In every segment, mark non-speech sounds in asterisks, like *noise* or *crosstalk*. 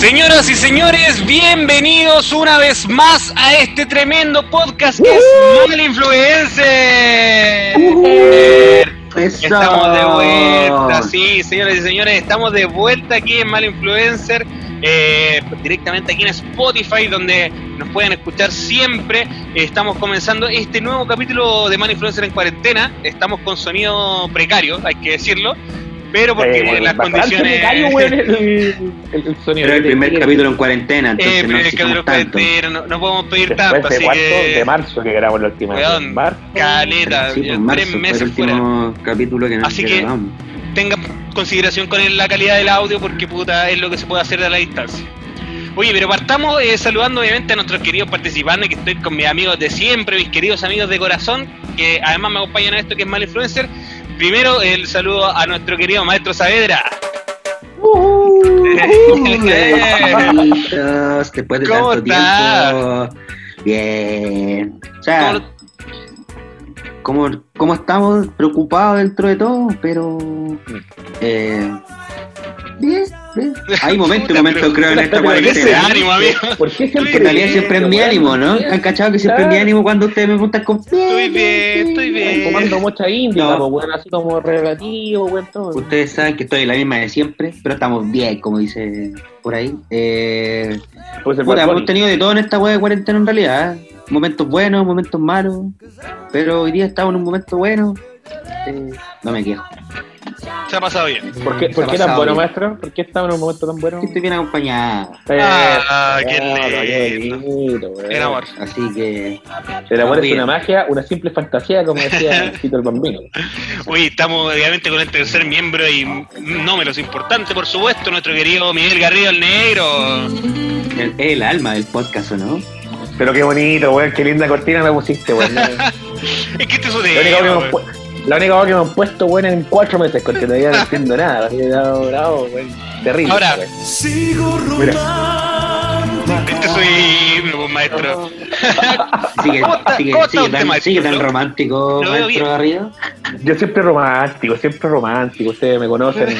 Señoras y señores, bienvenidos una vez más a este tremendo podcast que es Mal Influencer. Estamos de vuelta, sí, señoras y señores, estamos de vuelta aquí en Mal Influencer, eh, directamente aquí en Spotify, donde nos pueden escuchar siempre. Estamos comenzando este nuevo capítulo de Mal Influencer en cuarentena. Estamos con sonido precario, hay que decirlo. Pero porque Eh, las condiciones. el, el- el sonido. Pero el primer capítulo en cuarentena, Eh, entonces pero no de tanto. cuarentena, no, no podemos pedir Después tanto, de así cuarto que. de marzo que grabamos la última vez. Weón, Marzo. caleta, Sí, pues, tres fue el meses fuera. último capítulo que nos Así que- grabamos. Tengan consideración con el- la calidad del audio porque puta es lo que se puede hacer a la distancia. Oye, pero partamos eh, saludando obviamente a nuestros queridos participantes, que estoy con mis amigos de siempre, mis queridos amigos de corazón, que además me acompañan a esto que es Mal Influencer. Primero, el saludo a nuestro querido maestro Saavedra. Amiguitos, después de ¿Cómo estás? Bien. O sea, ¿Cómo- ¿cómo, estamos? Preocupados dentro de todo, pero. Eh, bien, bien. *laughs* Hay momentos momentos, creo, en esta cuarentena. ánimo, amigo. ¿Por qué siempre En realidad siempre es mi ánimo, ¿no? ¿Han cachado que siempre es mi ánimo cuando ustedes me preguntan con Estoy bien, estoy bien. Tomando mucha índica, No. pues, weón, así como relativo, weón, todo. Ustedes saben que estoy en la misma de siempre, pero estamos bien, como dice por ahí. Eh, Bad hemos tenido de todo en esta hueá de cuarentena en realidad. ¿eh? Momentos buenos, momentos malos. Pero hoy día estamos en un momento bueno. Eh, no me quejo. Se ha pasado bien. ¿Por qué, Se por qué tan bueno, bien. maestro? ¿Por qué estamos en un momento tan bueno? Estoy bien acompañado. Ah, qué qué lindo. El amor. Así que. El amor es una magia, una simple fantasía, como decía *laughs* Tito el Bambino. Hoy estamos obviamente con el tercer miembro y no menos importante, por supuesto, nuestro querido Miguel Garrido el Negro. Es el alma del podcast, ¿o no? Pero qué bonito, weón, qué linda cortina me pusiste, weón. La *laughs* Es que este es su única tema, voz que me han weón. pu- la única voz que me han puesto, weón, en cuatro meses, porque todavía no entiendo nada. Así que, bravo, bravo, weón. Terrible. Ahora, weón. Mira, Este soy maestro. *laughs* Sigue, ¿Cómo está- sigue, sigue tan, maestro? sigue tan Lo- romántico, lo maestro Garrido. yo siempre romántico, siempre romántico. Ustedes me conocen *laughs*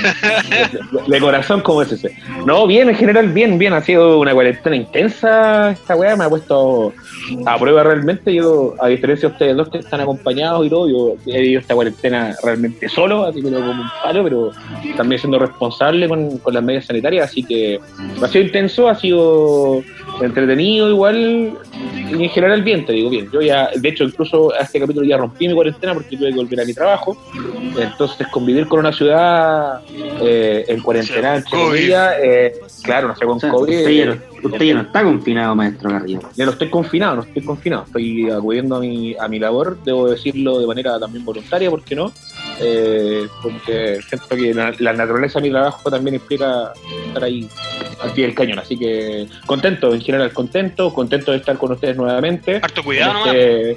de, de corazón como es ese. No, bien, en general, bien, bien. Ha sido una cuarentena intensa. Esta weá me ha puesto a prueba realmente. Yo, a diferencia de ustedes dos que están acompañados y todo, yo he vivido esta cuarentena realmente solo, así que no como un palo, pero también siendo responsable con, con las medidas sanitarias. Así que ha sido intenso, ha sido entretenido igual. Y en general bien, te digo bien. Yo ya, de hecho, incluso a este capítulo ya rompí mi cuarentena porque tuve que volver a mi trabajo. Entonces, convivir con una ciudad eh, en cuarentena, entre comillas, eh, claro, no sé, con O sea, COVID. usted, ya no, usted ya no está confinado, maestro Garrido. ya no estoy confinado, no estoy confinado. Estoy acudiendo a mi, a mi labor, debo decirlo de manera también voluntaria, ¿por qué no? Eh, porque siento que la, la naturaleza de mi trabajo también implica estar ahí al pie del cañón. Así que contento, en general contento, contento de estar con ustedes nuevamente. Harto cuidado nomás. Este,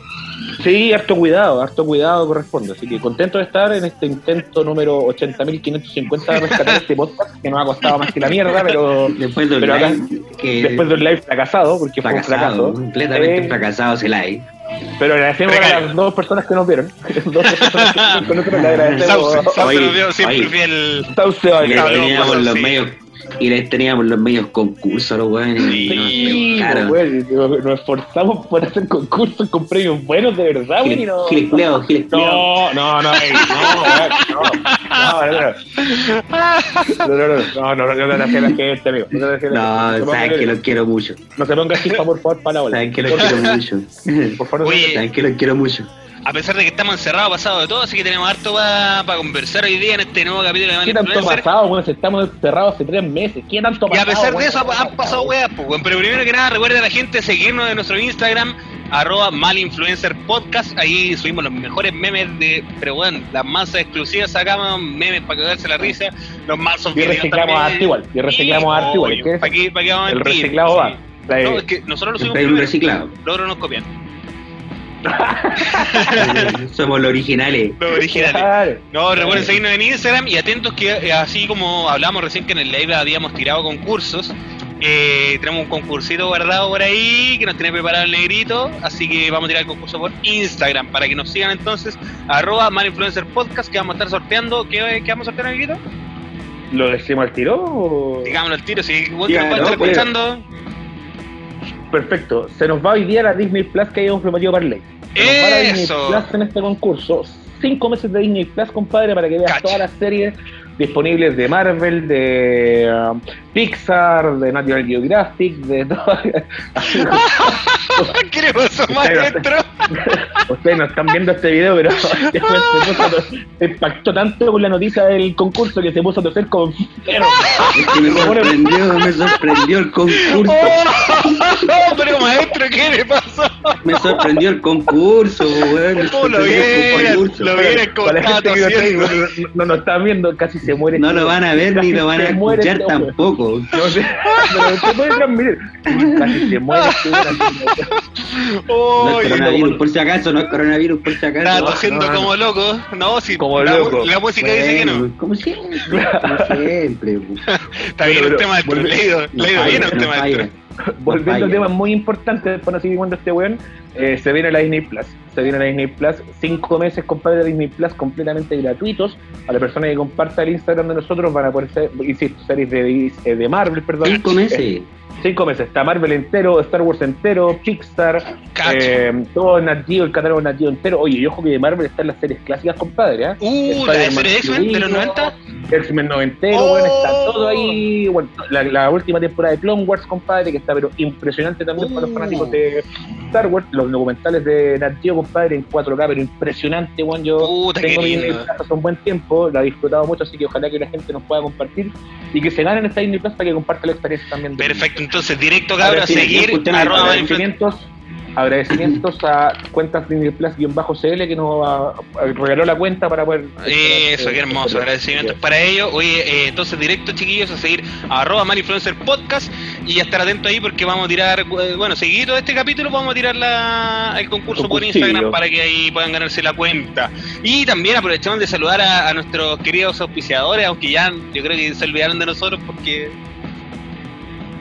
sí, harto cuidado, harto cuidado corresponde. Así que contento de estar en este intento número 80.550 de rescatar este podcast, que nos ha costado más que la mierda, pero *laughs* Después de un acá- live que después de un live fracasado, porque fue un fracasado, fracaso. completamente Eh, fracasado ese live. Pero agradecemos a Precario. las dos personas que nos vieron. *laughs* dos personas que le *laughs* agradecemos. Sauce, Sauce nos vio siempre fiel. Sauce, pues, los medios y les teníamos los medios concursos los weones Sí, nos güey, nos nos esforzamos por hacer concursos con premios buenos de verdad, güey. no- culeados. No, no, no, ey, no, no, no, no, no, no, no, no, no, no, no, no, gente, amigo. No, No. No se saben que los quiero mucho. No se ponga chispa, por favor, ola. Saben que los quiero mucho. Por favor, no Saben que los quiero mucho. A pesar de que estamos encerrados, pasado de todo, así que tenemos harto para conversar hoy día en este nuevo capítulo de Man ¿Qué tanto ha Influencer. pasado? Si estamos encerrados hace tres meses. ¿Qué tanto ha Y a pasado? pesar de eso han pasado weas, pues, weón. Pero primero que nada, recuerden a la gente seguirnos en nuestro Instagram, arroba malinfluencer podcast. Ahí subimos los mejores memes de, pero bueno, las masas exclusivas sacamos memes para cagarse la risa. Los mazos Y reciclamos arte igual, y reciclamos arte igual, ¿qué es? ¿Para qué, para qué vamos a El reciclado va. No, es que nosotros lo subimos primero. reciclado. Otros nos copian. *laughs* Somos los originales. Los originales. No, recuerden seguirnos en Instagram y atentos que eh, así como hablamos recién que en el live habíamos tirado concursos, eh, tenemos un concursito guardado por ahí que nos tiene preparado el negrito, así que vamos a tirar el concurso por Instagram para que nos sigan entonces, arroba malinfluencer podcast que vamos a estar sorteando. ¿Qué, qué vamos a sortear, negrito? ¿Lo decimos al tiro? o- Digámoslo al tiro, si vos que nos puede Perfecto. Se nos va hoy día la Disney Plus que hayamos prometido para ley. Se nos va la Disney. Plus en este concurso. Cinco meses de Disney Plus, compadre, para que veas Cacha. todas las series disponibles de Marvel, de um, Pixar, de National Geographic, de todo. ¿Qué le pasó, maestro? Ustedes no están viendo este video, pero *laughs* se, puso se impactó tanto con la noticia del concurso que se puso a toser con perro. Es que me *laughs* sorprendió, me sorprendió el concurso. ¡Oh! *laughs* Pero maestro, ¿qué le pasó? Me sorprendió el concurso, weón. me Oh, lo sorprendió el vieron, concurso. lo vieron como no, no, están viendo, casi se muere. No lo van a ver ni lo van a escuchar este tampoco. No sé, pero se puede transmitir. Casi se muere. este. Oh, No por si acaso, no es coronavirus, por si acaso. tosiendo no, no. como loco. No, si Como la, loco. la música dice que no. Como siempre, como siempre. *laughs* Está bien usted, maestro. volve- Leído, leído bien no maestro. falla. Volviendo a temas muy importantes para seguir cuando este weón, eh, se viene la Disney Plus. Se viene la Disney Plus, cinco meses, compadre, de Disney Plus completamente gratuitos. A la persona que comparta el Instagram de nosotros van a poder ser, insisto, series de, eh, de Marvel, perdón. Cinco meses. Cinco meses, está Marvel entero, Star Wars entero, Pixar, eh, todo Nat Geo, el catálogo Nat Geo entero. Oye, y ojo que de Marvel están las series clásicas, compadre. Uh, la de Spider-Man serie de X-Men de los incluido, 90. X-Men noventero, Oh. bueno, está todo ahí. Bueno, la, la última temporada de Clone Wars, compadre, que está pero impresionante también para los fanáticos de Star Wars. Los documentales de Nat Geo, compadre, en 4K, pero impresionante, bueno, yo Puta, tengo mi Plus hace un buen tiempo, la he disfrutado mucho, así que ojalá que la gente nos pueda compartir y que se ganen esta Disney Plus para que comparta la experiencia también. Perfecto, entonces directo, cabrón, a seguir. Arroba. Agradecimientos, a cuentas Disney Plus-CL que nos ah, regaló la cuenta para poder. Eso, qué hermoso, agradecimientos para ello. Oye, eh, entonces directo, chiquillos, a seguir a arroba Malinfluencer Podcast y a estar atento ahí porque vamos a tirar, eh, bueno, seguido este capítulo vamos a tirar la, el concurso por. Instagram para que ahí puedan ganarse la cuenta. Y también aprovechamos de saludar a, a nuestros queridos auspiciadores, aunque ya yo creo que se olvidaron de nosotros porque...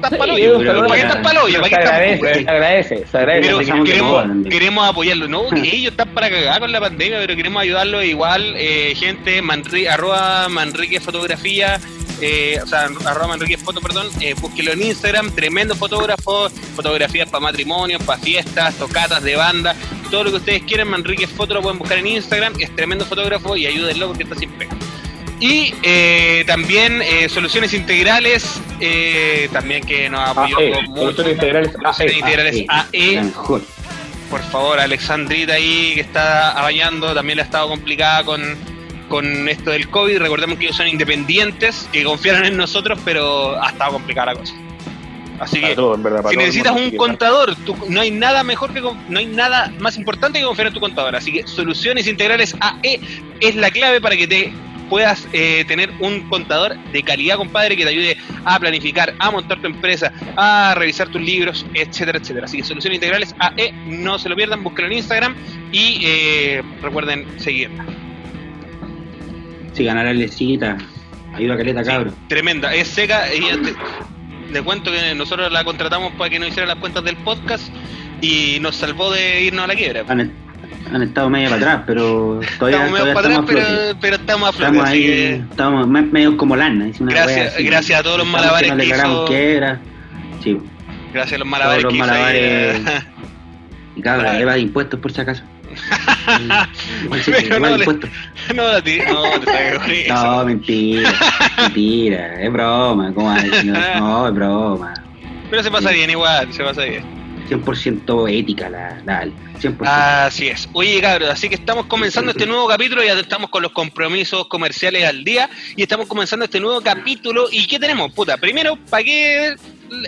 Estás Sí, palo yo ¿Para saludo qué estás ¿Para agradece, se agradece, se pero queremos, queremos apoyarlo, no, *laughs* que ellos están para cagar con la pandemia, pero queremos ayudarlo. Igual, eh, gente, Manri, arroba Manrique Fotografía, eh, o sea, arroba Manrique Foto, perdón, eh, búsquelo en Instagram, tremendo fotógrafo, fotografías para matrimonios, para fiestas, tocatas de banda, todo lo que ustedes quieran, Manrique Foto lo pueden buscar en Instagram, es tremendo fotógrafo y ayúdenlo porque está sin pega. Y eh, también eh, Soluciones Integrales, eh, también que nos apoyó AE, con mucho. Ah, Soluciones Integrales Soluciones AE. Integrales La AE, mejor. por favor, Alexandrita ahí que está bañando, también le ha estado complicada con, con esto del COVID. Recordemos que ellos son independientes, que confiaron en nosotros, pero ha estado complicada la cosa. Así Para que todo, verdad, si necesitas un contador, tú- no hay nada mejor que no hay nada más importante que confiar en tu contador. Así que Soluciones Integrales AE es la clave para que te puedas eh, tener un contador de calidad, compadre, que te ayude a planificar, a montar tu empresa, a revisar tus libros, etcétera, etcétera. Así que Soluciones Integrales AE, no se lo pierdan, búsquenlo en Instagram y eh, recuerden seguirla. Si ganará Lecita, ayuda a Caleta, Sí, cabro. tremenda, es seca. Ella te, cuento que nosotros la contratamos para que nos hiciera las cuentas del podcast y nos salvó de irnos a la quiebra. Han, han estado medio para atrás, pero todavía estamos medio todavía para atrás, estamos a flote. pero, pero estamos a flote. Estamos ahí, que estamos me- medio como lana. es una Gracias- gracias a todos los malabares que hizo- quiebra. Sí, gracias a los malabares Todos que los hizo ahí, malabares. y cabra, Claro. Eva de impuestos por si acaso. *laughs* Pero no le- *laughs* no, no, te *laughs* mentira, mentira, es broma, ¿cómo? No, es broma. Pero se pasa bien igual, se pasa bien. 100% ética la, la Ale, 100%. Así es. Oye, cabros, así que estamos comenzando este nuevo capítulo, ya estamos con los compromisos comerciales al día y estamos comenzando este nuevo capítulo. ¿Y qué tenemos? Puta, primero, ¿para qué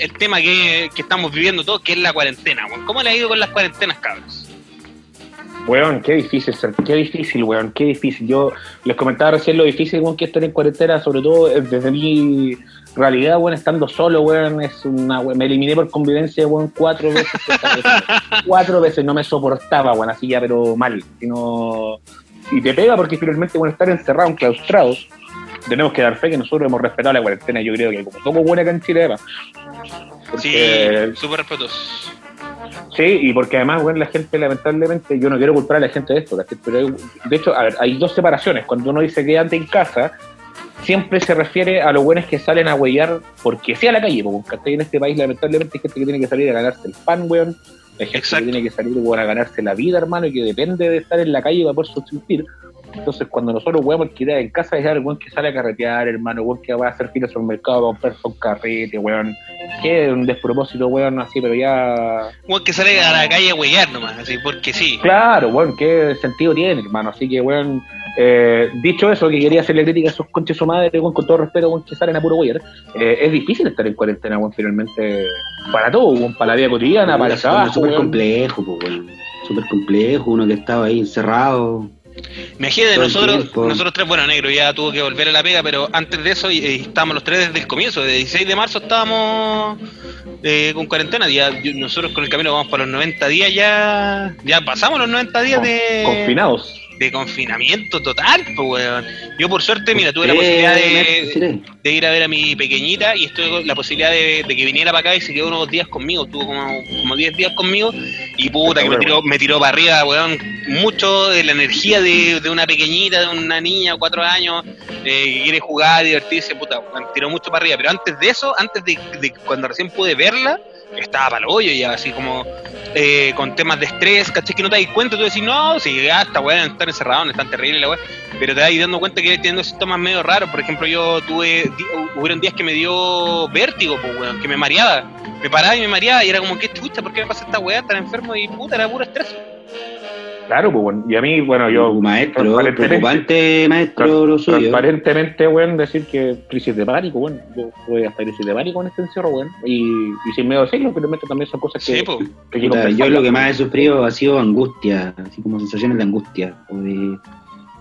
el tema que, que estamos viviendo todos, que es la cuarentena? weón? ¿Cómo le ha ido con las cuarentenas, cabros? Weón, qué difícil qué difícil, weón, qué difícil. Yo les comentaba recién lo difícil, weón, que es estar en cuarentena, sobre todo desde mi realidad, weón, estando solo, weón, es una, weón, me eliminé por convivencia, weón, cuatro veces. *laughs* cuatro veces, no me soportaba, weón, así ya, pero mal. sino Y te pega porque finalmente, bueno, estar encerrados, enclaustrados, tenemos que dar fe que nosotros hemos respetado la cuarentena, yo creo que como somos buena acá en Chile, además. Porque- Sí, súper respetuosos. Sí, y porque además, bueno, la gente, lamentablemente, yo no quiero culpar a la gente de esto, pero hay- de hecho, a ver, hay dos separaciones. Cuando uno dice quédate en casa, siempre se refiere a los buenos que salen a huellar porque sea la calle, porque en este país lamentablemente hay gente que tiene que salir a ganarse el pan, weón. Hay gente que tiene que salir a ganarse la vida, hermano, y que depende de estar en la calle para poder subsistir. Entonces, cuando nosotros weón que en casa es el weón que sale a carretear, hermano, weón que va a hacer filas al mercado a comprar un carrete, weón. Que es un despropósito, weón, así, pero ya. Weón que sale a la calle a huellar nomás, así, porque sí. Claro, weón, qué sentido tiene, hermano. Así que, weón, eh, dicho eso, que quería hacerle crítica a esos conches su madre, weón, con todo respeto, weón, que salen a puro huellar. Eh, es difícil estar en cuarentena, weón, finalmente, para todo, weón, para la vida cotidiana, para el trabajo. Es súper complejo, weón. Súper complejo, uno que estaba ahí encerrado Imagínate, nosotros, nosotros tres, bueno, negro ya tuvo que volver a la pega, pero antes de eso eh, estábamos los tres desde el comienzo, desde el 16 de marzo estábamos eh, con cuarentena, ya, nosotros con el camino vamos para los 90 días ya, ya pasamos los 90 días de... Confinados de confinamiento total, pues, weón. Yo, por suerte, mira, tuve la posibilidad de, ir a ver a mi pequeñita y estuve la posibilidad de, que viniera para acá y se quedó unos días conmigo. Estuvo como, como 10 días conmigo y puta, que me tiró, me tiró para arriba, weón. Mucho de la energía de, una pequeñita, de una niña, cuatro años, eh, que quiere jugar, divertirse, puta, me tiró mucho para arriba. Pero antes de eso, antes de, de cuando recién pude verla, estaba para el hoyo ya, así como eh, con temas de estrés, ¿cachai? Que no te das cuenta, tú decís, no, si ya está weón, estar encerrado, no es tan terrible la weá, pero te das dando cuenta que teniendo síntomas medio raros, por ejemplo, yo tuve, hubieron días que me dio vértigo, pues weón, que me mareaba, me paraba y me mareaba, y era como, ¿qué chucha? ¿Por qué me pasa esta weá tan enfermo? Y puta, era puro estrés. Claro, pues bueno, y a mí, bueno, yo... Maestro, preocupante maestro lo suyo. Transparentemente, bueno, decir que crisis de pánico, bueno, yo voy hasta crisis de pánico en este encierro, bueno, y, y sin miedo a decirlo, pero también son cosas que... Sí, que yo lo que más he sufrido ha sido angustia, así como sensaciones de angustia, o de...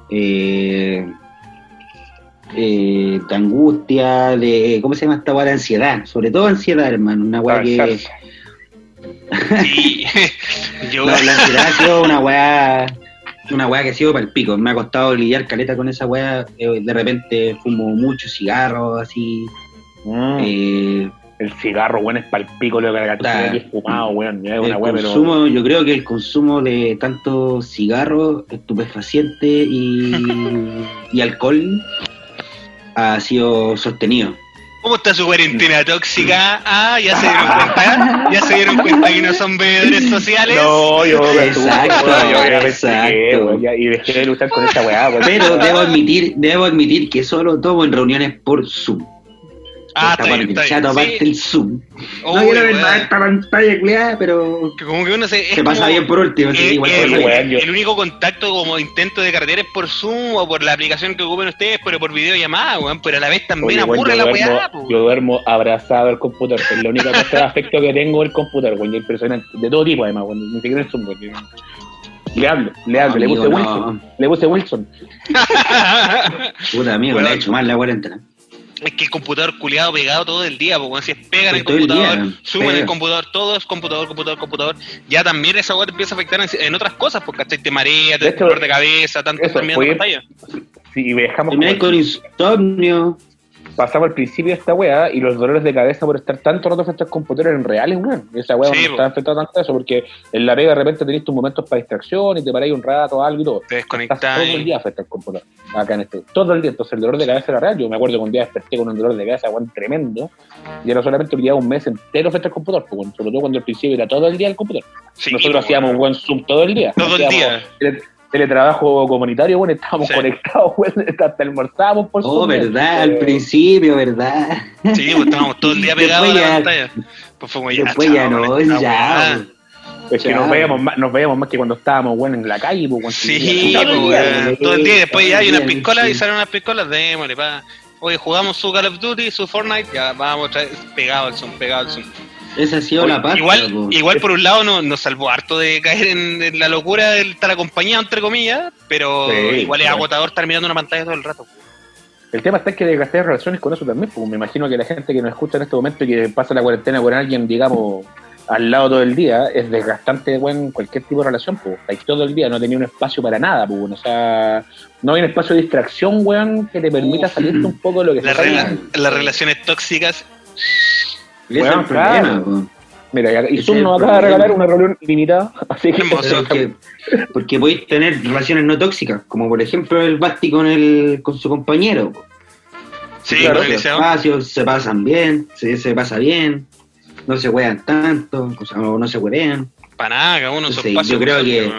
Eh, eh, de angustia, de, ¿cómo se llama esta guay? De ansiedad, sobre todo ansiedad, hermano, una guay que... Sí, *laughs* yo... la ansiedad ha sido una weá, una weá que ha sido para el pico. Me ha costado lidiar caleta con esa weá. Eh, de repente fumo mucho cigarro, así. Mm. Eh, el cigarro, weón, es para el pico lo que la es fumado, weón. Es una consumo, Yo creo que el consumo de tanto cigarro, estupefaciente y, *laughs* y alcohol ha sido sostenido. ¿Cómo está su cuarentena tóxica? Ah, ya se dieron cuenta. Ya se dieron cuenta que no son bebedores *laughs* sociales. No, yo exacto, yo, exacto. y dejé de luchar con esta weá. Pero debo admitir, debo admitir que solo tomo en reuniones por Zoom. Ah, está bien, está bien. aparte el Zoom. no quiero ver más esta pantalla cleada, pero. Que como que uno se. Se pasa bien por último. Eh, igual el, el, único contacto como intento de carretera es por Zoom o por la aplicación que ocupen ustedes, pero por videollamada, weón. Pero a la vez también aburre la weá, Yo duermo abrazado al computador. Es la única cosa de afecto que tengo el computador, weón. Impresionante. De todo tipo, además, weón. Ni siquiera el Zoom, weón. Le hablo, le hablo, le puse Wilson. Le puse Wilson. *laughs* Puta amigo, le ha hecho mal la cuarentena es que el computador culiado pegado todo el día, porque si es pegan el computador, suben el computador, todo es computador, computador, computador, ya también esa weá te empieza a afectar en, otras cosas, porque te marea, te dolor de cabeza, tanto terminando pantalla. Si dejamos con insomnio, pasaba al principio de esta weá y los dolores de cabeza por estar tanto rato frente al computador eran reales, weón. Esa weá no estaba enfrentando tanto a eso, porque en la pega de repente tenés tus momentos para distracción y te paráis un rato, algo y todo. Te desconectas. todo el día frente al computador. Acá en este. Todo el día. Entonces el dolor de cabeza era real. Yo me acuerdo que un día desperté con un dolor de cabeza, weón, tremendo. Y era solamente llevaba un mes entero frente al computador, pues, sobre todo cuando al principio era todo el día el computador. Nosotros pues, hacíamos buen Zoom todo el día. Todo el día teletrabajo comunitario, bueno, estábamos conectados, *laughs* bueno, hasta almorzábamos por Oh, verdad, al principio, verdad. Sí, pues estábamos todo el día pegados a la pantalla. Pues fue ya, Después ya no, ya. Es que nos veíamos, más, nos veíamos más que cuando estábamos, bueno, en la calle, pues, Sí, pues, todo el día, después ya hay unas piscolas y salen unas piscolas, démosle, pa. Oye, jugamos su Call of Duty, su Fortnite, ya vamos otra vez, pegado al Esa ha sido la paz. Igual, igual por un lado nos, salvó harto de caer en, la locura de estar acompañado, entre comillas, pero igual es agotador estar mirando una pantalla todo el rato. El tema está que desgasté relaciones con eso también, pues me imagino que la gente que nos escucha en este momento y que pasa la cuarentena con alguien, digamos, al lado todo el día, es desgastante bueno, cualquier tipo de relación, pues. Ahí todo el día no tenía un espacio para nada, pues. O sea, no hay un espacio de distracción, weón, que te permita salirte un poco de lo que la Las relaciones tóxicas bueno, claro. Mira, y Zoom nos acaba de regalar una reunión limitada, así que... Porque, *laughs* porque podéis tener relaciones no tóxicas, como por ejemplo el Basti con, el, con su compañero. Sí, Claro, con el espacios se pasan bien, se, se pasa bien, no se juegan tanto, o sea, no, no se huevean. Para nada, cada uno en su Sí, espacio. yo creo que-.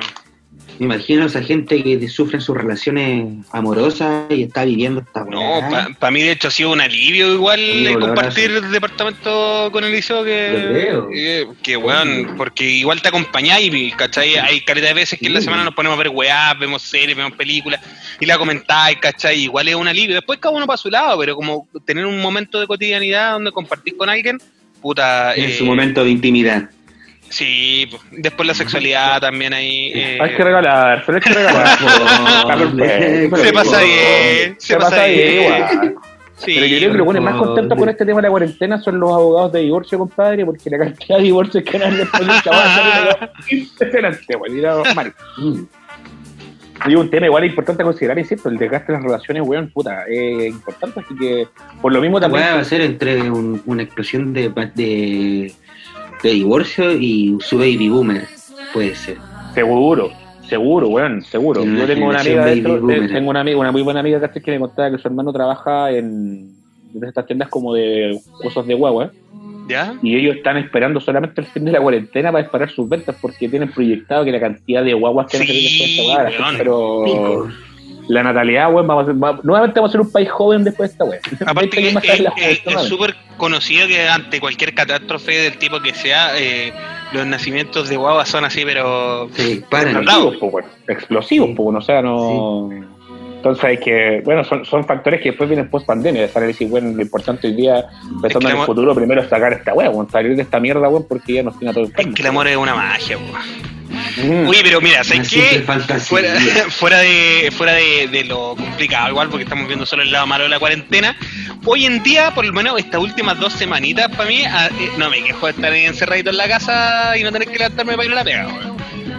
Me imagino a esa gente que sufre sus relaciones amorosas y está viviendo esta No, para mí de hecho ha sido un alivio igual Sí, eh, compartir el departamento con el liceo que, eh, que weón, porque igual te acompañáis, ¿cachai? Hay calidad de veces que en la semana nos ponemos a ver weá, vemos series, vemos películas y la comentáis, ¿cachai? Igual es un alivio. Después cada uno para su lado, pero como tener un momento de cotidianidad donde compartís con alguien, puta. en eh, su momento de intimidad. Sí, pues, después la sexualidad *laughs* también ahí. eh, Hay que regalar, pero hay que regalar. *laughs* Se pasa bien, se, Se pasa bien, igual. Sí, Pero yo creo que los buenos más contentos con este tema de la cuarentena son los abogados de divorcio, compadre, porque la cantidad de divorcios que han después de es *laughs* impresionante, weón. y era mal. Mm. Y un tema igual importante a considerar, insisto, el desgaste de las relaciones, weón, puta, es importante, así que por lo mismo también. va a ser entre un- una explosión de, de, de divorcio y su baby boomer. Puede ser. Seguro, seguro, weón, seguro. Yo tengo una amiga de esto, tengo una amiga, una muy buena amiga que me contaba que su hermano trabaja en, estas tiendas como de cosas de guagua ¿Ya? y ellos están esperando solamente el fin de la cuarentena para disparar sus ventas porque tienen proyectado que la cantidad de guaguas que van a salir después de Sí, esta weón. pero Pico. La natalidad, weón, vamos a ser, va- nuevamente vamos a ser un país joven después de esta weá. Aparte 20 que es weón. súper conocido que ante cualquier catástrofe del tipo que sea, eh, los nacimientos de guaguas son así, pero... Disparan. explosivos, po, weón. explosivos, po, o sea, no. Entonces hay que, bueno, son, son factores que después vienen post pandemia, de decir, bueno, lo importante hoy día, pensando Es que en el futuro, primero es sacar esta weón, salir de esta mierda, weón, porque ya nos tiene a todos Es que el amor es una magia, po. Mm. Uy, pero mira, Una ¿sabes simple qué? fantasía. Fuera, *laughs* fuera de fuera de, de lo complicado, igual, porque estamos viendo solo el lado malo de la cuarentena. Hoy en día, por lo menos estas últimas dos semanitas, para mí, ah, eh, no me quejo de estar encerradito en la casa y no tener que levantarme para ir a la pega.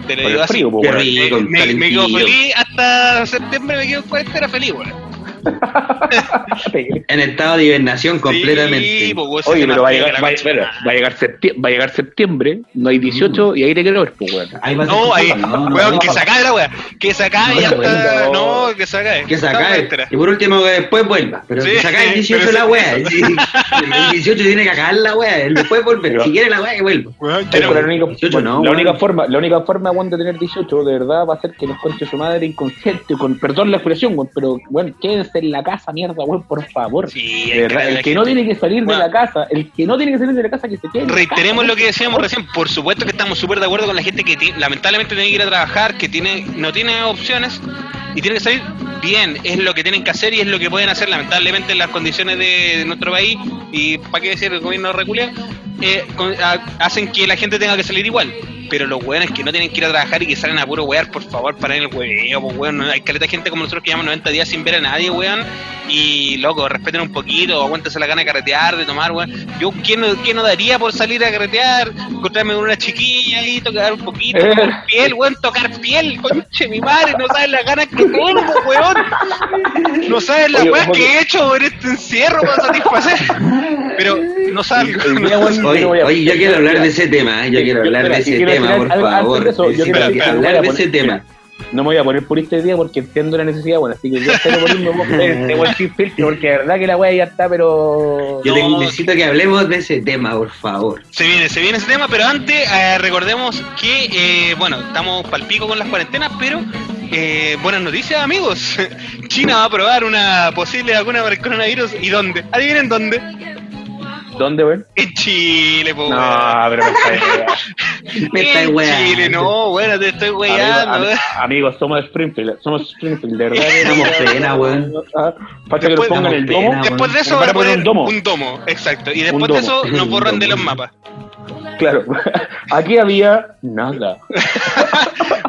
Te lo digo así. frío, po, me, me quedo feliz hasta septiembre, me quedo en cuarentena feliz, weón. *laughs* En estado de hibernación completamente. Sí, weón, Oye, pero va a llegar, va, espera, va a llegar septiembre, va a llegar septiembre, no hay 18 y ahí te quiero ver, pues, weón. No, ahí, no, weón, que se acabe la weá, que se acabe No, y hasta. no. Que se acabe. Que se acabe. Y por último que después vuelva. Pero Sí, que se acabe el 18 pero la sí. El 18 tiene que acabar la wea. El después volver. Pero- si quiere la wea, que vuelva. Weón, Pero la única, 18 bueno, no, la weón. única forma, la única forma weón, de tener 18 de verdad va a ser que nos conche su madre inconsciente, con perdón la expresión, weón, pero bueno, quédense en la casa, mierda, weón, por favor. Sí, De verdad, el que no tiene que salir de la casa, el que no tiene que salir de la casa, que se quede. Reiteremos casa, lo que decíamos recién, por supuesto que estamos súper de acuerdo con la gente que lamentablemente tiene que ir a trabajar, que tiene no tiene opciones y tiene que salir bien, es lo que tienen que hacer y es lo que pueden hacer lamentablemente en las condiciones de, de nuestro país y para qué decir el gobierno reculia, eh, con- a- hacen que la gente tenga que salir igual. Pero los weones que no tienen que ir a trabajar y que salen a puro wear, por favor, paren el hueveo, pues weón. No- Hay caleta de gente como nosotros que llevamos 90 días sin ver a nadie, weón. Y loco, respeten un poquito, aguántense la gana de carretear, de tomar, weón. Yo, ¿qué no, qué no daría por salir a carretear? Encontrarme con una chiquilla ahí, tocar un poquito, Eh. tocar piel, weón, tocar piel, conche mi madre, no sabes las ganas que tengo, weón. No sabes las Oye, weas oye. que he hecho en este encierro para satisfacer. Pero no salgo. Oye, a- oye, yo quiero hablar de ese tema. ¿eh? Yo quiero hablar de ese quiero tema, por favor. eso, yo quiero decir hablar de ese tema. No me voy a poner purista hoy día porque entiendo la necesidad, bueno, así que yo cero por irme, weón, te voy a decir filtro, porque de verdad que la weá ya está, pero. Yo No. necesito que hablemos de ese tema, por favor. Se viene, se viene ese tema, pero antes eh, recordemos que, eh, bueno, estamos pal pico con las cuarentenas, pero eh, buenas noticias, amigos. *laughs* China va a probar una posible vacuna para el coronavirus. ¿Y dónde? Adivinen dónde. ¿Dónde, weón? En Chile, po. No, weón. pero me está *laughs* Me estáis En weando. Chile, no, bueno, te estoy weyando. Amigos, weón. am- amigos, somos de Springfield, somos Springfield, de verdad. *laughs* Damos pena, weón. Ah, Falta que nos Después- pongan el damos domo. pena, Después de eso Van a poner un domo. un domo, exacto. Y después de domo. eso nos borran de los mapas. Claro, *laughs* aquí había nada. *laughs*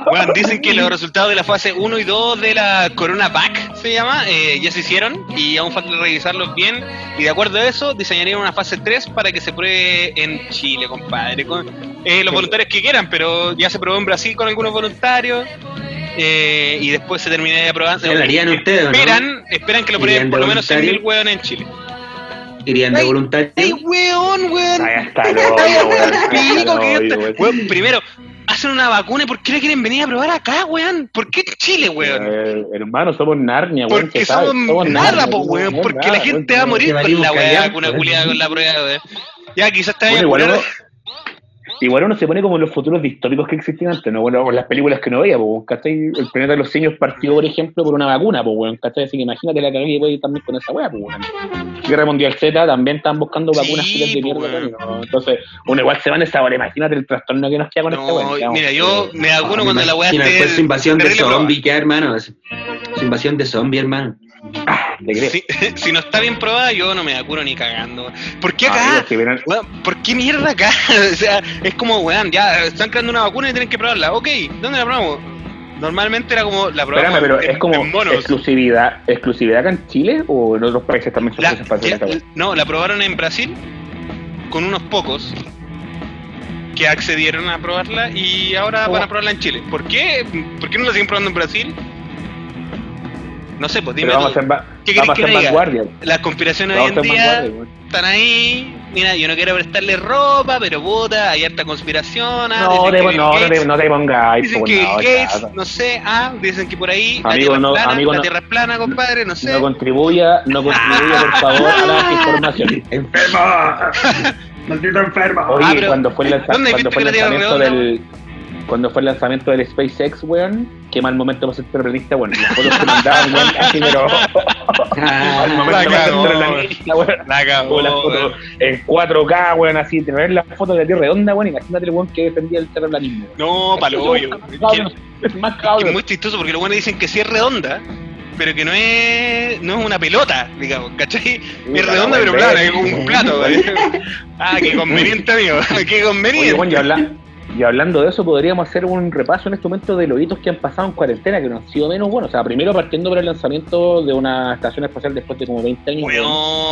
Bueno, dicen que los resultados de la fase 1 y 2 de la Corona Pack, se llama, eh, ya se hicieron y aún falta revisarlos bien. Y de acuerdo a eso, diseñarían una fase 3 para que se pruebe en Chile, compadre. Con eh, los voluntarios que quieran, pero ya se probó en Brasil con algunos voluntarios. eh, y después se terminaría aprobando. ¿Se lo harían ustedes no? Esperan, esperan que lo ¿Irían prueben por lo menos 100.000 voluntario? hueones en Chile. ¿Irían de voluntario? ¡Ay, weón, weón! Luego, *laughs* Ay, weón. primero, hacen una vacuna y por qué la quieren venir a probar acá, weón? ¿Por qué Chile, weón? Eh, hermano, somos Narnia, weón. Porque sabe, somos nada, po, weón. somos Porque la gente va a morir con la weá, callar, con una weón. culiada con la prueba, weón. Ya, quizás te vaya Bueno, a igual, curar. Igual uno se pone como en los futuros distópicos que existían antes, ¿no? Bueno, con las películas que no veía, pues, ¿cachai? El planeta de los simios partió, por ejemplo, por una vacuna, pues, weón, ¿cachai? Así que imagínate la cagada que puede ir también con esa weá, pues, weón. Guerra Mundial Z también estaban buscando Sí, vacunas filas de mierda, weón. ¿no? Entonces, uno igual se va en esa hora, imagínate el trastorno que nos queda con esta No, weá. mira, yo me vacuno Ah, cuando me la weá esté. después su invasión de zombie, ¿qué, hermano? Su invasión de zombie, hermano. Si, *laughs* si no está bien probada, yo no me vacuno ni cagando. ¿Por qué acá? digo, si vienen- Weón, ¿Por qué mierda acá? *laughs* o sea, es como, weón, ya están creando una vacuna y tienen que probarla. Ok, ¿dónde la probamos? Normalmente era como la probamos Espérame, pero en, es como exclusividad, exclusividad acá en Chile o en otros países también La- ya- no, la probaron en Brasil con unos pocos que accedieron a probarla y ahora van a probarla en Chile. ¿Por qué? ¿Por qué no la siguen probando en Brasil? No sé, pues dime Pero vamos a tú. hacer, va- ¿Qué querés que vanguardia. Las conspiraciones Vamos hoy en día weón. están ahí. Mira, yo no quiero prestarle ropa, pero puta, hay harta conspiración. ah, No, te, que no, no, Gates- te, no te pongas. Dicen po, que no, Gates, no sé, ah, dicen que por ahí la Amigo, tierra no, plana, amigo, la no. tierra es plana, compadre, no sé. No contribuya, no contribuya, por favor, a la *laughs* desinformación. ¡Enfermo! *laughs* ¡Maldito enfermo! Oye, Ah, pero, cuando fue el, lanza- ¿dónde cuando viste fue el que la lanzamiento redonda, del cuando fue el lanzamiento del SpaceX, weón, qué mal momento para ser terrorista, weón. Las fotos que mandaban, weón, así, pero *laughs* Ah, momento la cagó. weón. La cagó, Con las fotos en 4K, weón, así, tener las fotos de la Tierra redonda, weón, imagínate el weón que defendía el weón. No, palo Es más cabrón. es muy chistoso porque los buenos dicen que sí es redonda, pero que no es, no es una pelota, digamos, ¿cachai? Es redonda pero plana, es como un plato. güey. *laughs* Ah, qué conveniente, amigo, qué Oye, conveniente. bueno, y, habla- y hablando de eso, podríamos hacer un repaso en este momento de los hitos que han pasado en cuarentena, que no han sido menos buenos. O sea, primero partiendo por el lanzamiento de una estación espacial después de como 20 años.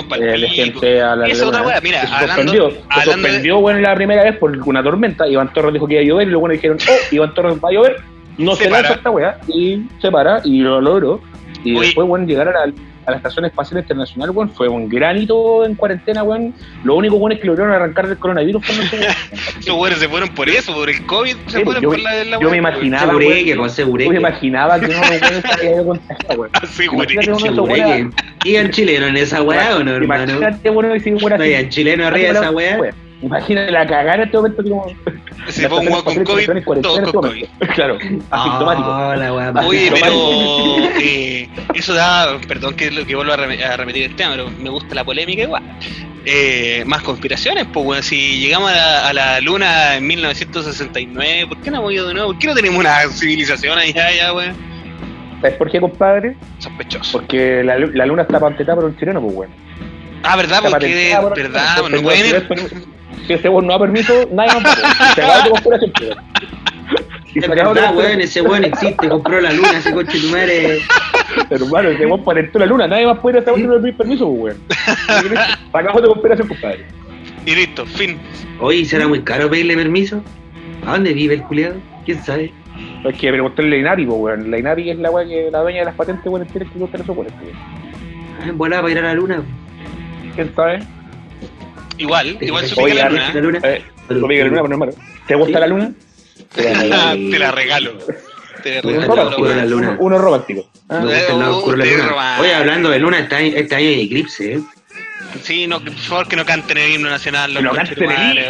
Pal eh, de gente a la Esa otra weá, mira, se hablando- suspendió, se hablando de- suspendió bueno, la primera vez por una tormenta. Iván Torres dijo que iba a llover y luego dijeron, oh, Iván Torres va a llover. No Se se, lanza esta weá y se para y lo logró. Y Oye. después, bueno, llegar a la, a la Estación Espacial Internacional, weón, fue un gran hito en cuarentena, weón. Lo único bueno es que lograron arrancar del coronavirus con weón. *laughs* Esos weones se fueron por eso, por el COVID, se fueron yo- por la, la yo me imaginaba, Seguré weón, que, pues, seguré Yo me imaginaba que uno de los weones se había ido con esta *laughs* weón. Así, güey. Imagínate uno de esos Seguré weones- que. ¿Iban chilenos en esa weá o no, hermano? Imagínate, bueno, si fuera ¿No así. iban chilenos arriba de esa weá? Imagínate la cagada en este momento. Como, Se fue un con COVID, todos con COVID. Claro, asintomático. Ah, la weá. Oye, pero eh, eso da, perdón que, que vuelvo a, repetir el tema, pero me gusta la polémica igual. Eh, más conspiraciones, pues bueno, si llegamos a la, a la luna en 1969, ¿por qué no hemos ido de nuevo? ¿Por qué no tenemos una civilización allá, ya, weón? ¿Sabes por qué, compadre? Sospechoso. Porque la, lu- la luna está patentada por un chileno, pues bueno. Ah, ¿verdad? Está Porque, ¿verdad? No pueden Si ese weón no da permiso, nadie más puede. Se acabó tu conspiración. Y Es se acabó tu verdad, weón, ese weón existe, compró la luna, ese coche tu madre. Pero hermano, ese weón patentó la luna, nadie más puede a weón sin pedir permiso, pues weón. Se acabó tu conspiración, compadre. Y listo, fin. Oye, ¿será muy caro pedirle permiso? ¿A dónde vive el culiado? ¿Quién sabe? Es que preguntarle a Inari, pues weón. La Inari es la weón que la dueña de las patentes, weón, tiene que preguntar pues. Ah, en volada para ir a la luna. ¿Quién sabe? Igual, igual se Oye, pica la luna. la luna. Eh, que la luna, hermano. ¿Te gusta Sí. la luna? Te la *laughs* regalo. Te la regalo. el de. Uno romántico. Ah, el de. Oye, hablando de luna, este año, este año hay eclipse, ¿eh? Sí, no, por favor que no canten el himno nacional. los no canten el himno.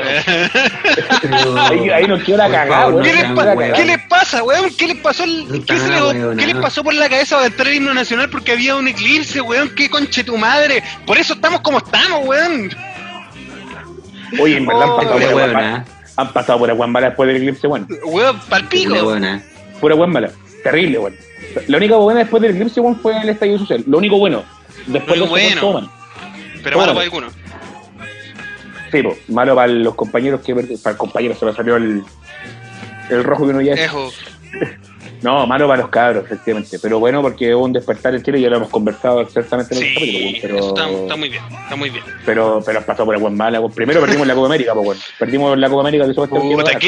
*laughs* ahí, ahí nos quedó la cagada, weón. ¿Qué, les sean pa- weón. ¿Qué les pasa, weón? ¿Qué les pasó, el- No ¿qué, se les, weón, ¿qué les pasó por la cabeza para cantar el himno nacional porque había un eclipse, weón? ¿Qué conche tu madre? Por eso estamos como estamos, weón. Oye, en verdad han Oh, pasado Pura por Aguambala. Han pasado por Aguambala después del eclipse, weón. Weón, pura palpico. Pura Aguambala. Terrible, weón. Lo único bueno después del eclipse, weón, fue el estallido social. Lo único bueno. Después Lo bueno. todo mal. Pero malo para algunos. Sí, po, malo para los compañeros que para el compañero se me salió el, el rojo que uno ya es. Ejo. *laughs* No, malo para los cabros, efectivamente. Pero bueno, porque hubo un despertar en Chile y ya lo hemos conversado exactamente en el capítulo, Sí, weón, pero, eso está, está muy bien. Está muy bien. pero, pero pasó por el buen weón. Primero perdimos la Copa América, pues bueno. Perdimos la Copa América que Puta,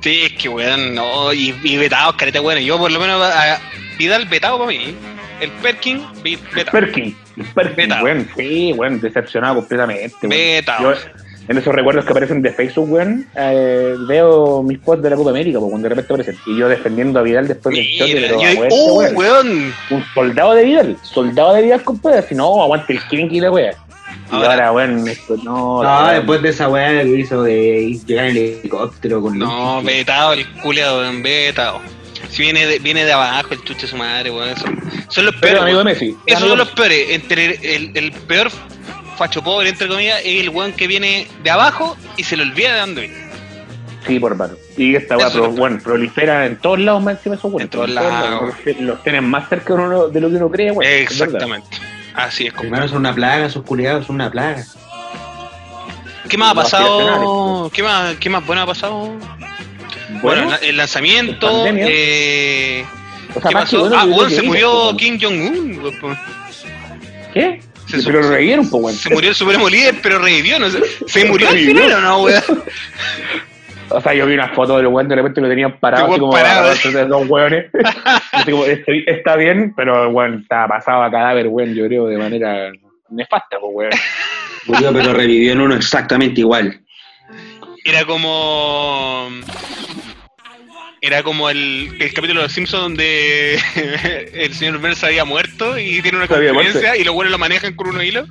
sí, es weón, no, y, y vetados, careta, weón. Yo por lo menos a, Vidal vetado para mí. El Perkin, vetado. Perkin, Perkin, Vetado. weón, sí, weón, decepcionado completamente. Vetado. Yo, en esos recuerdos que aparecen de Facebook, weón, eh, veo mis posts de la Copa América, pues, cuando de repente aparecen. Y yo defendiendo a Vidal después del choque, pero yo- a muerte, ¡Oh, weón. weón! Un soldado de Vidal, soldado de Vidal, compadre. Si no, aguante el king y la wea. Y Ahora- ahora, weón, esto no. No, weá, después de esa weá que hizo de llegar en helicóptero con No, vetado el culiado, weón, vetado. Si viene de, viene de abajo el chuche de su madre, weón. Son, son los Pero peores. amigo de. Messi. Esos amigo son los peores. Entre el, el peor facho pobre, entre comillas, es el weón que viene de abajo y se le olvida de dónde viene. Sí, por mano. Y esta weá, pro- bueno, prolifera en todos lados más encima de esos weones. En todos lados. Los, tienen más cerca de, uno, de lo que uno cree, weón. Exactamente. Así es, Hermano, compadre. son una plaga, esos culiados son una plaga. ¿Qué más ha pasado? ¿Qué más, ¿Qué más bueno ha pasado? Bueno, el lanzamiento. Eh, o sea, ¿Qué pasó? bueno, ah, weón, se murió. Kim Jong-un. ¿Qué? Se- pero lo revivieron, pues, weón. Se murió el supremo líder, pero revivió. No sé. ¿Se murió al final o no, weón? O sea, yo vi una foto del weón, de repente lo tenían parado, así como parado. entre dos weones. *laughs* Así como, estoy- está bien, pero weón, está pasado a cadáver, weón, yo creo, de manera nefasta, pues, weón. Murió, pero revivió en uno exactamente igual. Era como. Era como el, el capítulo de los Simpsons donde *laughs* el señor Burns había muerto y tiene una conferencia y los buenos lo manejan con unos hilos.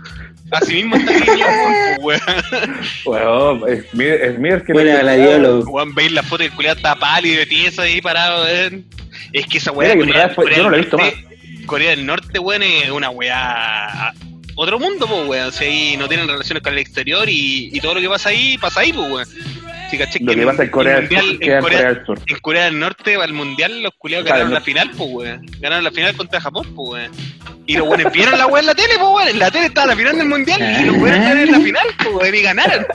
Así mismo está Kim Jong-un, *laughs* pues, weón. Weón, es Smith, que Fue la. Weón, veis la foto del culiado está pálido de tieso ahí parado, weón. Es que esa weá. Mira, que en verdad fue- yo no lo he visto Norte- Corea del Norte, weón, es una weá. Otro mundo, pues, weón. O sea, ahí no tienen relaciones con el exterior y, y todo lo que pasa ahí, pasa ahí, pues, weón. Si caché Lo que pasa en Corea del Sur en Corea del Sur. en Corea del Norte, al mundial, los culiados ganaron no. la final, pues, weón. Ganaron la final contra Japón, pues, weón. Y los weones vieron la weá en la tele, pues, weón. En la tele estaba la final del mundial y los weones estaban en la final, pues, weón. Y ganaron.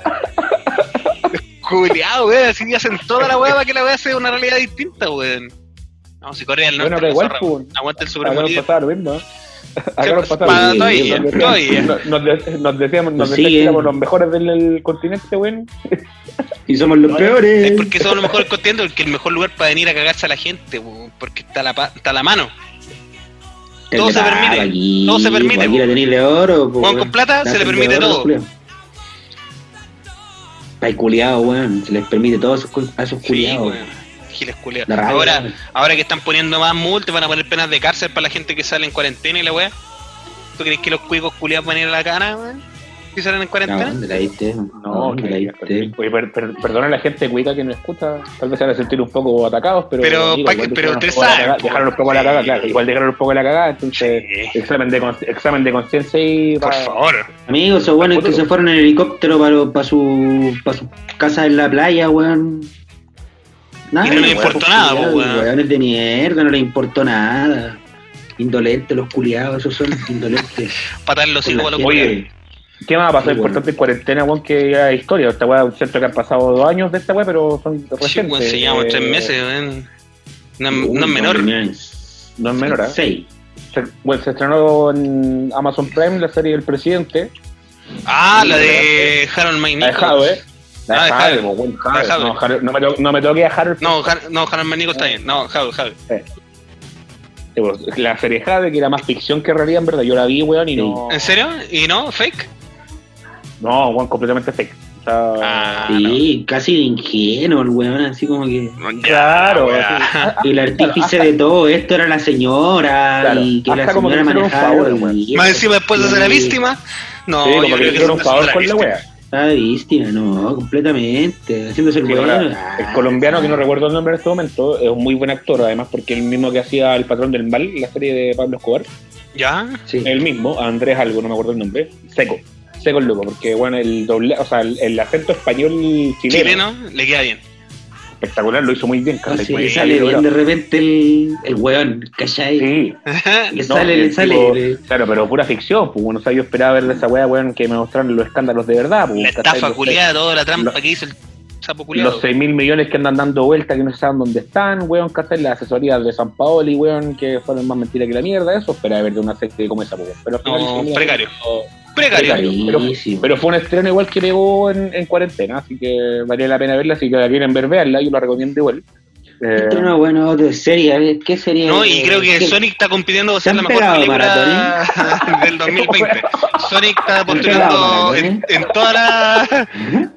Culeado, weón. Así hacen toda la weá para que la weá sea una realidad distinta, weón. No, si Corea del Norte. Bueno, pero igual, pues. Aguanta el Supremo nos Líder. pasaba lo mismo, ¿eh? Acá nos pues, pasaba pa- lo mismo. todavía, Nos todavía. decíamos- Nos, de- nos decíamos, nos Nos decían que éramos los mejores del, del continente, weón. Y somos los Es Es peores. porque somos los mejores contentos, porque el mejor lugar para venir a cagarse a la gente, weón. Porque está la, pa- está la mano. todo se permite, Aquí, todo se permite, po. tenéis de oro. po, weón. con plata se le permite oro, todo. Hay culiados, weón. Se les permite todo a esos, a esos Sí, culiados. weón. Giles culiados. Rabia, Ahora, ahora que están poniendo más multas, van a poner penas de cárcel para la gente que sale en cuarentena y la weá. ¿Tú crees que los cuicos culiados van a ir a la cana, weón? Si salen en No, cuarentena. ¿dónde la viste? No, ¿dónde que- la viste? Oye, per- per- perdona a la gente cuica que no escucha, tal vez se van a sentir un poco atacados, pero. Pero, digo, igual pero dejaron un ustedes saben. Dejaron un poco la cagada, claro. Igual dejaron un poco la cagada, entonces. Sí. Examen de, examen de conciencia y. Por pa- favor. Amigos, esos weones que se fueron en helicóptero para, para su, para su casa en la playa, weón. Nada, Y no weón, importó pues, nada, po, weón. Weones de mierda, no les importó nada. Indolentes los culiados, esos son indolentes. *laughs* Patar los hijos a los. ¿Qué más ha pasado Sí, importante en cuarentena, weón? Que ya historia. Esta weá, cierto que han pasado dos años de esta weá, pero son Sí, recientes. weón, se llaman Eh, tres meses, weón. No, no es menor. No es menor, ¿eh? Seis. Se, bueno, se estrenó en Amazon Prime la serie del presidente. Ah, la de Harold May Nichols. No, me, to- no me toque a Harold. No, Har- no, Harold May Nichols está bien. No, Harold, Harold. Sí, pues, La serie Jade, que era más ficción que realidad, en verdad. Yo la vi, weón, y no. ¿En serio? ¿Y no? ¿Fake? No, weón, completamente fake. O sea, Ah, Sí, casi de ingenuo el weón, así como que. no. Ya, Claro. Y *laughs* el artífice de todo esto era la señora, Claro, y que la hasta como que señora le hicieron un manejaba. favor, weón. y- Más encima después de ser la víctima. No, sí, yo que creo que hicieron un favor con la wea. Ah, víctima, no, completamente. Haciéndose el Sí, bueno. ahora, Ah, el colombiano, que no recuerdo el nombre en este momento, es un muy buen actor, además, porque el mismo que hacía El Patrón del Mal, la serie de Pablo Escobar, ¿Ya? Sí. el mismo, Andrés algo, no me acuerdo el nombre, Seco. Seco el loco, porque bueno, el doble, o sea, el, el acento español chileno, Chileno, le queda bien. Espectacular, lo hizo muy bien, ¿cachai? sí, le sale bien de repente el, el weón, ¿cachai? Sí, *laughs* Le No, sale, le sale. tipo- claro, pero pura ficción, pues bueno, o sea, yo esperaba ver de esa wea, weón, que me mostraran los escándalos de verdad, pues, La ¿cachai? estafa culiada, toda la trampa lo- que hizo el sapo culiado. Los 6 mil millones que andan dando vueltas, que no se saben dónde están, weón, ¿cachai? Las asesorías de San Paoli, weón, que fueron más mentiras que la mierda, eso esperaba ver de una serie como esa, pues, weón. Pero al final No, precario. Precario. precario. Pero, fue un estreno igual que pegó en, en cuarentena, así que valía la pena verla, así que la quieren ver, veanla, yo la recomiendo igual. Este no, bueno, de serie, ¿qué sería? No, y creo que ¿Qué? Sonic está compitiendo por ¿Se ser la mejor película del 2020. Sonic está postulando en, en todas las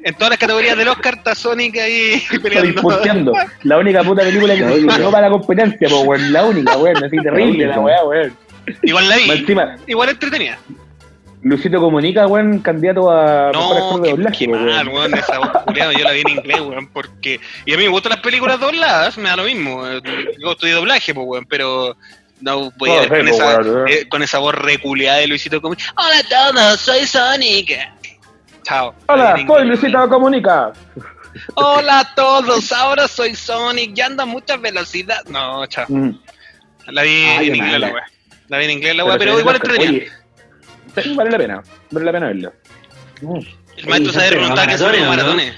en todas las categorías del Oscar está Sonic ahí peleando. La única puta película que ganó para la competencia, weón. La única, weón. Así terrible la weá, weón. Igual la vi. Encima, Igual entretenida. Luisito Comunica, weón, candidato a No, qué, doblaje, qué mal, weón. esa voz culiada, yo la vi en inglés, weón, porque... Y a mí me gustan las películas dobladas, me da lo mismo. eh, Yo estudié doblaje, pues, weón, pero... No voy a ver con, pues, esa, eh, con esa voz reculeada de Luisito Comunica. Hola a todos, soy Sonic. Chao. Hola, soy. Luisito Comunica. Hola a todos, ahora soy Sonic y ando a mucha velocidad. No, chao. Mm. La vi Ay, en inglés la weá. La vi en inglés la weá, pero, ve igual entretenida. Vale la pena. Vale la pena verlo. El maestro sabe preguntar que son maratones, ¿o no? maratones.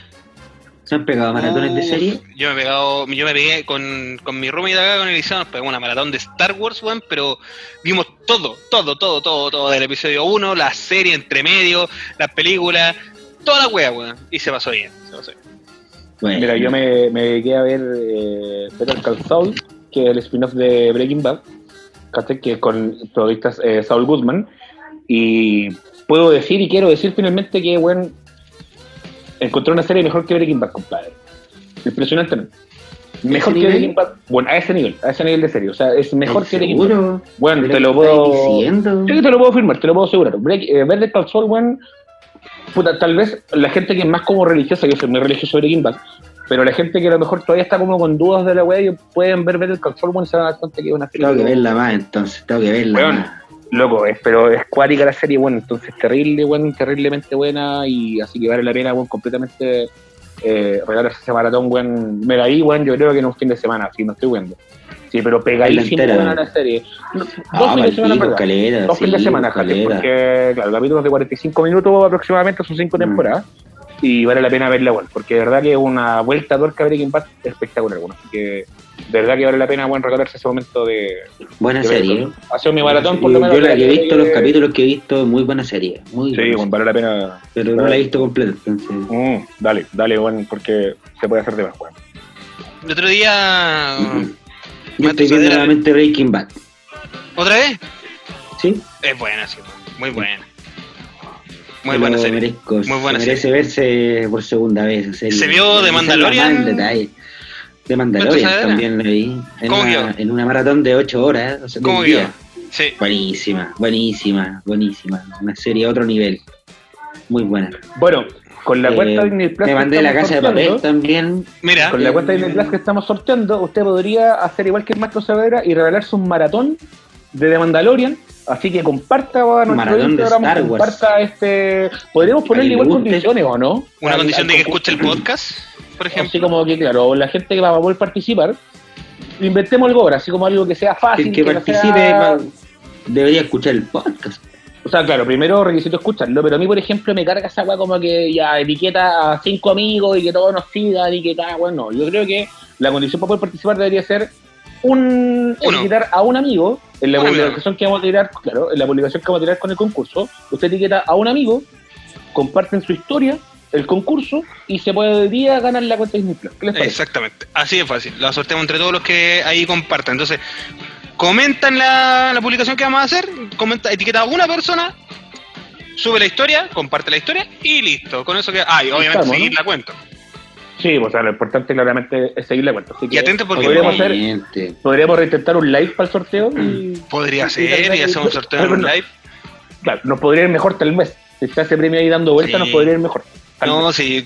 ¿Se han pegado maratones de serie? Yo me he pegado, yo me pegué con, con mi roommate acá con Eliseo, nos pegamos una maratón de Star Wars, weón, pero vimos todo, todo, todo, todo, todo del episodio 1, la serie entre medio, las películas, toda la wea, weón. Y se pasó bien, se pasó bien. Bueno, Mira, yo me, me dediqué a ver eh, Better Call Saul, que es el spin-off de Breaking Bad, que es con protagonistas eh, Saul Goodman. Y puedo decir y quiero decir finalmente que, bueno, encontré una serie mejor que Breaking Bad, compadre. Impresionantemente. Mejor que nivel? Breaking Bad. Bueno, a ese nivel, a ese nivel de serie. O sea, es mejor que Breaking Bad. Bueno, ¿Pero te lo puedo. diciendo? Sí, te lo puedo firmar, te lo puedo asegurar. Break, eh, Call Saul, weón, puta, tal vez la gente que es más como religiosa, yo soy muy religioso de Breaking Bad, pero la gente que a lo mejor todavía está como con dudas de la weá, y pueden ver Better Call Saul, y se van a dar cuenta que es una serie. Tengo que verla más entonces, tengo que verla más. Loco, es, pero es cuática la serie, bueno, entonces terrible, weón, terriblemente buena, y así que vale la pena, weón, completamente eh, regalarse ese maratón, weón. Me la vi, weón, yo creo que en un fin de semana, si no estoy viendo. Sí, pero pegadísimo, entera, weón, a ¿no? la serie. No, Ah, Dos fines de semana, calera, dos fines de sí, semana, calera. porque, claro, capítulos de 45 minutos aproximadamente, son cinco Mm. temporadas, y vale la pena verla, bueno, porque de verdad que es una vuelta a tuerca a Breaking Bad espectacular, bueno, así que de verdad que vale la pena, bueno, regalarse ese momento de... Buena de serie. esto. Ha sido mi maratón, por lo Yo menos. la que he visto, los capítulos que he visto, muy buena serie. Muy Sí, buena bueno, vale la pena. Pero no la he visto completa, entonces. Mm, dale, dale, bueno, porque se puede hacer de más, bueno. El otro día... *clears throat* Yo estoy viendo nuevamente Breaking Bad. ¿Otra vez? ¿Sí? Es buena, sí, muy buena. Muy buena lo serie. merezco. Muy buena Se merece verse por segunda vez. serie. ¿Se vio de Mandalorian? en detalle. De Mandalorian también la vi. En ¿Cómo una, en maratón de 8 horas. O sea, de ¿Cómo vio? Sí. Buenísima, buenísima, buenísima. Una serie a otro nivel. Muy buena. Bueno, con la Eh, cuenta de Disney Plus. me que mandé la estamos casa de papel sorteando, también. Mira, Con la cuenta de Disney Plus que estamos sorteando, usted podría hacer igual que el Maestro Saavedra y regalarse un maratón de The Mandalorian. Así que comparta a nuestro Maratón de Instagram, Star Wars. comparta este. Podríamos ponerle le igual condiciones, ¿o no? una Al- condición al de que escuche el podcast, por ejemplo. Así como que, claro, la gente que va a poder participar, inventemos algo ahora, así como algo que sea fácil. El que participe sea- debería escuchar el podcast. O sea, claro, primero requisito escucharlo, pero a mí, por ejemplo, me carga esa weá como que ya etiqueta a cinco amigos y que todos nos sigan y que cada weá, no. Yo creo que la condición para poder participar debería ser un etiquetar a un amigo en la Un amigo. publicación que vamos a tirar, claro, en la publicación que vamos a tirar con el concurso. Usted etiqueta a un amigo, comparten su historia, el concurso y se podría ganar la cuenta Disney Plus. Exactamente, así de fácil. La sorteamos entre todos los que ahí compartan. Entonces, comentan la, la publicación que vamos a hacer, comenta, etiqueta a una persona, sube la historia, comparte la historia y listo. Con eso que. Ah, y obviamente Estamos, seguir ¿no? la cuenta. Sí, pues, o sea, lo importante claramente es seguir la cuenta. Así Y atento porque- podríamos hacer, podríamos reintentar un live para el sorteo y Podría ser y hacer un sorteo en un no. live. Claro, nos podría ir mejor tal vez. Si está ese premio ahí dando vuelta, Sí. nos podría ir mejor. No, vez. sí.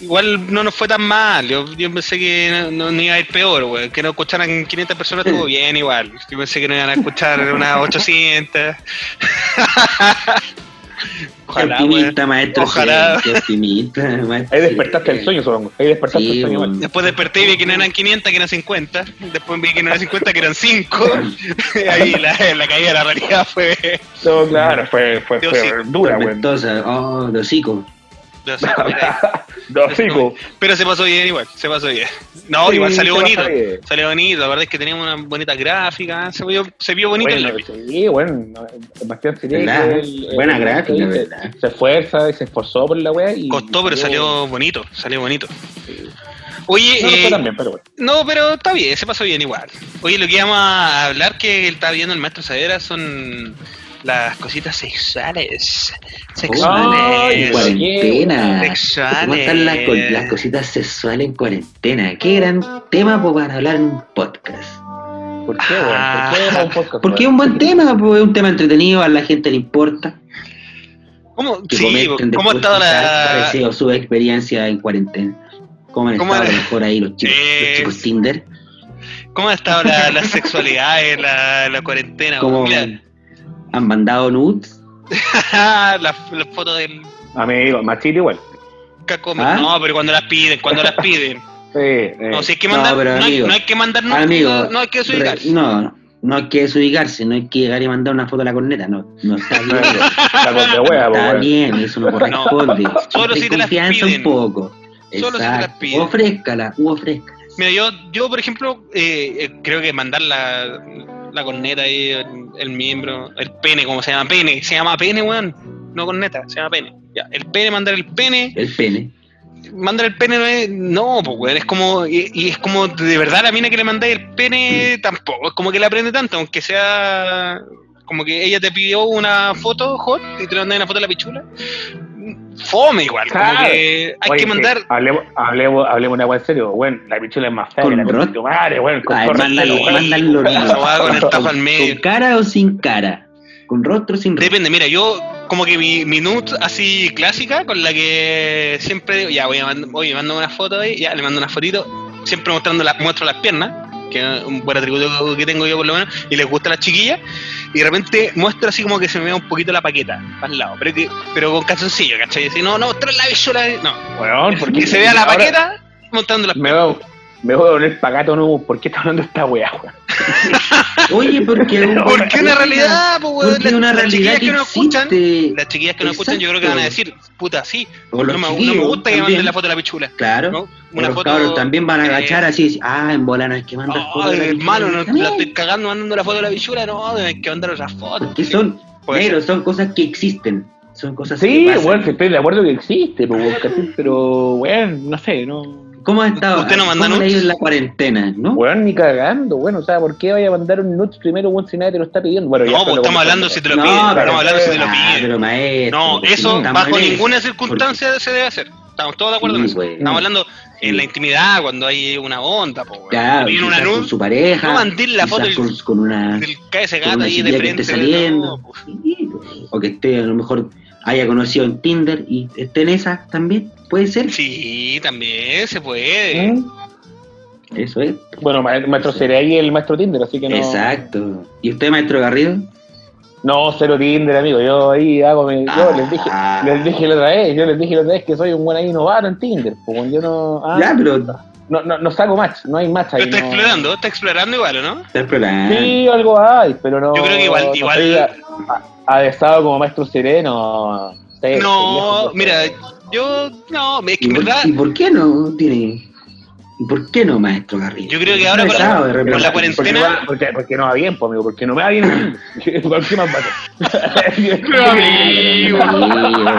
Igual no nos fue tan mal. Yo, yo pensé que no, no- no iba a ir peor, güey. Que no escucharan 500 personas estuvo bien igual. Yo pensé que no iban a escuchar unas *laughs* 800. *laughs* Ojalá, Qué optimista, maestro. Ojalá. Qué optimista, *laughs* maestro. Ahí despertaste el sueño, supongo. Ahí despertaste Sí, el sueño. bueno. Después desperté y vi que no eran 500, que eran 50. Después vi que no eran 50, que eran 5. *laughs* Ahí la, la caída de la realidad fue. No, claro, *laughs* fue, fue, fue dura, güey. Oh, de hocico. Mira, sí, go. Pero se pasó bien igual, se pasó bien. No, Sí, igual salió bonito. Salió bonito, la verdad es que teníamos una bonita gráfica. Se vio, se vio bonito Bueno, el lápiz. sí, bueno, Sebastián Buena el- gráfica, se- ¿verdad? Se esfuerza y se esforzó por la wea y. Costó, pero salió bonito, salió bonito. Oye, No, eh, pero bueno. no, pero está bien, se pasó bien igual. Oye, lo que íbamos a hablar que él está viendo el maestro Savera son las cositas sexuales. Ay, Sexuales. cuarentena. Sexuales. ¿Cómo están las, co- las cositas sexuales en cuarentena? Qué gran tema para hablar en un podcast. ¿Por qué? ¿Por qué un podcast? Porque es un buen tema, pues, es un tema entretenido, a la gente le importa. ¿Cómo, sí, ¿cómo ha estado la, pareció su experiencia en cuarentena. ¿Cómo han ¿Cómo estado a ha- lo mejor ahí los chicos, Eh, los chicos Tinder? cómo ha estado la, la sexualidad en la, la cuarentena? ¿Cómo Mira, han mandado nudes? *laughs* la, la foto del Amigo, machito igual. caco. ¿Ah? No, pero cuando las piden, cuando las piden. *laughs* Sí, eh. No, si hay que No, mandar, pero no, hay, amigo, no hay que mandar no, Amigo, no, no hay que desubicarse. re- no, no hay que desubicarse, no hay que llegar y mandar una foto a la corneta, no, no *laughs* está bien. Sacos de hueá, po, Está bien, eso no corresponde. solo Ten si te las confianza piden. un poco. Solo si te las Exacto. piden. Ofrézcala, u ofrézcala. Mira, yo, yo por ejemplo, eh, eh, creo que mandar la, la corneta ahí, el, el miembro, el pene, como se llama? Pene, se llama pene, weón. No corneta, se llama pene. Ya, el pene, mandar el pene, El pene. mandar el pene no es, no, pues weón, es como, y, y es como, de verdad la mina que le mandáis el pene tampoco, es como que le aprende tanto, aunque sea, como que ella te pidió una foto hot y te mandáis una foto de la pichula. Fome igual, como Claro. que hay Oye, que mandar... Hablemos, hablemos, hablemos una weá en serio. Bueno, la pichula es más fea Con que la tu madre, weón. Con Ay, mándalo, con al medio. ¿Con cara o sin cara? ¿Con rostro o sin rostro? Depende, mira, yo como que mi, mi nude así clásica, con la que siempre digo, ya voy a mandar, oye, mando una foto ahí, ya le mando una fotito, siempre mostrando la, muestro las piernas, que es un buen atributo que tengo yo por lo menos, y les gusta a las chiquillas, y de repente muestro así como que se me vea un poquito la paqueta para el lado, pero, que, pero con calzoncillo, ¿cachai? Así, no, no, mostrar la bichola, no, Weón, porque que se vea la paqueta mostrando las Me me voy a poner pagato no, ¿por qué está hablando esta weá, weón? *laughs* Oye, porque Porque una realidad, pues, weón, Porque las- una las realidad chiquillas que que no escuchan, las chiquillas que no escuchan, yo creo que van a decir, puta, sí, no me, no me chiquillos gusta que también. manden la foto de la pichula. Claro. ¿no? O Una los foto. cabros también van a agachar así, así, ah, en bola no hay que mandar fotos de la Ay, hermano, no, pichula. la estoy cagando mandando la foto de la bichula, no, hay que mandar otra foto. Porque son, Puede negro, son cosas que existen. Son cosas Sí, que weón, que estoy de acuerdo que existe, pues, weón, ¿cachai? pero, weón, no sé, no. ¿Cómo has estado? ¿Usted no manda ¿Cómo le ha nudes? en la cuarentena, no? Weón, ni cagando, bueno, o sea, ¿por qué vaya a mandar un nuts primero, weón, si nadie te lo está pidiendo? Bueno, No, pues estamos hablando si te lo No, piden, pero- estamos hablando si te lo piden. pero maestro. No, eso bajo ninguna circunstancia se debe hacer. Estamos todos de acuerdo en eso. Estamos hablando en la intimidad, cuando hay una onda, pues, Claro, una quizás con su pareja. no mandar la foto del- con, con una, del una ahí de frente. esté saliendo. no, pues. Sí, pues. o que esté, a lo mejor haya conocido en Tinder y esté en esa también. Puede ser. Sí, también se puede. ¿Mm? Eso es. Bueno, ma- maestro seré ahí el maestro Tinder, así que no. Exacto. ¿Y usted, maestro Garrido? No, cero Tinder, amigo. Yo ahí hago mi. Yo les dije, Ah. les dije la otra vez, yo les dije la otra vez que soy un buen ahí novato en Tinder. Pues bueno, yo no. ah, Ya, pero no, no, no saco match, no hay match ahí. Pero está no- explorando, está explorando igual, ¿o no? está programa. Sí, algo hay, pero no. Yo creo que igual- no igual- soy a- a- Adestado como maestro sereno. No, mira, yo, no, es que ¿Y en por, verdad, ¿Y por qué no tiene.? ¿Y por qué no, maestro Garrido? Yo creo que ahora con la- de con Porque, cuarentena- va- porque, porque no va bien, pues, amigo, porque no me va bien. *laughs* ¿Por qué más pasa? *laughs* Pero amigo,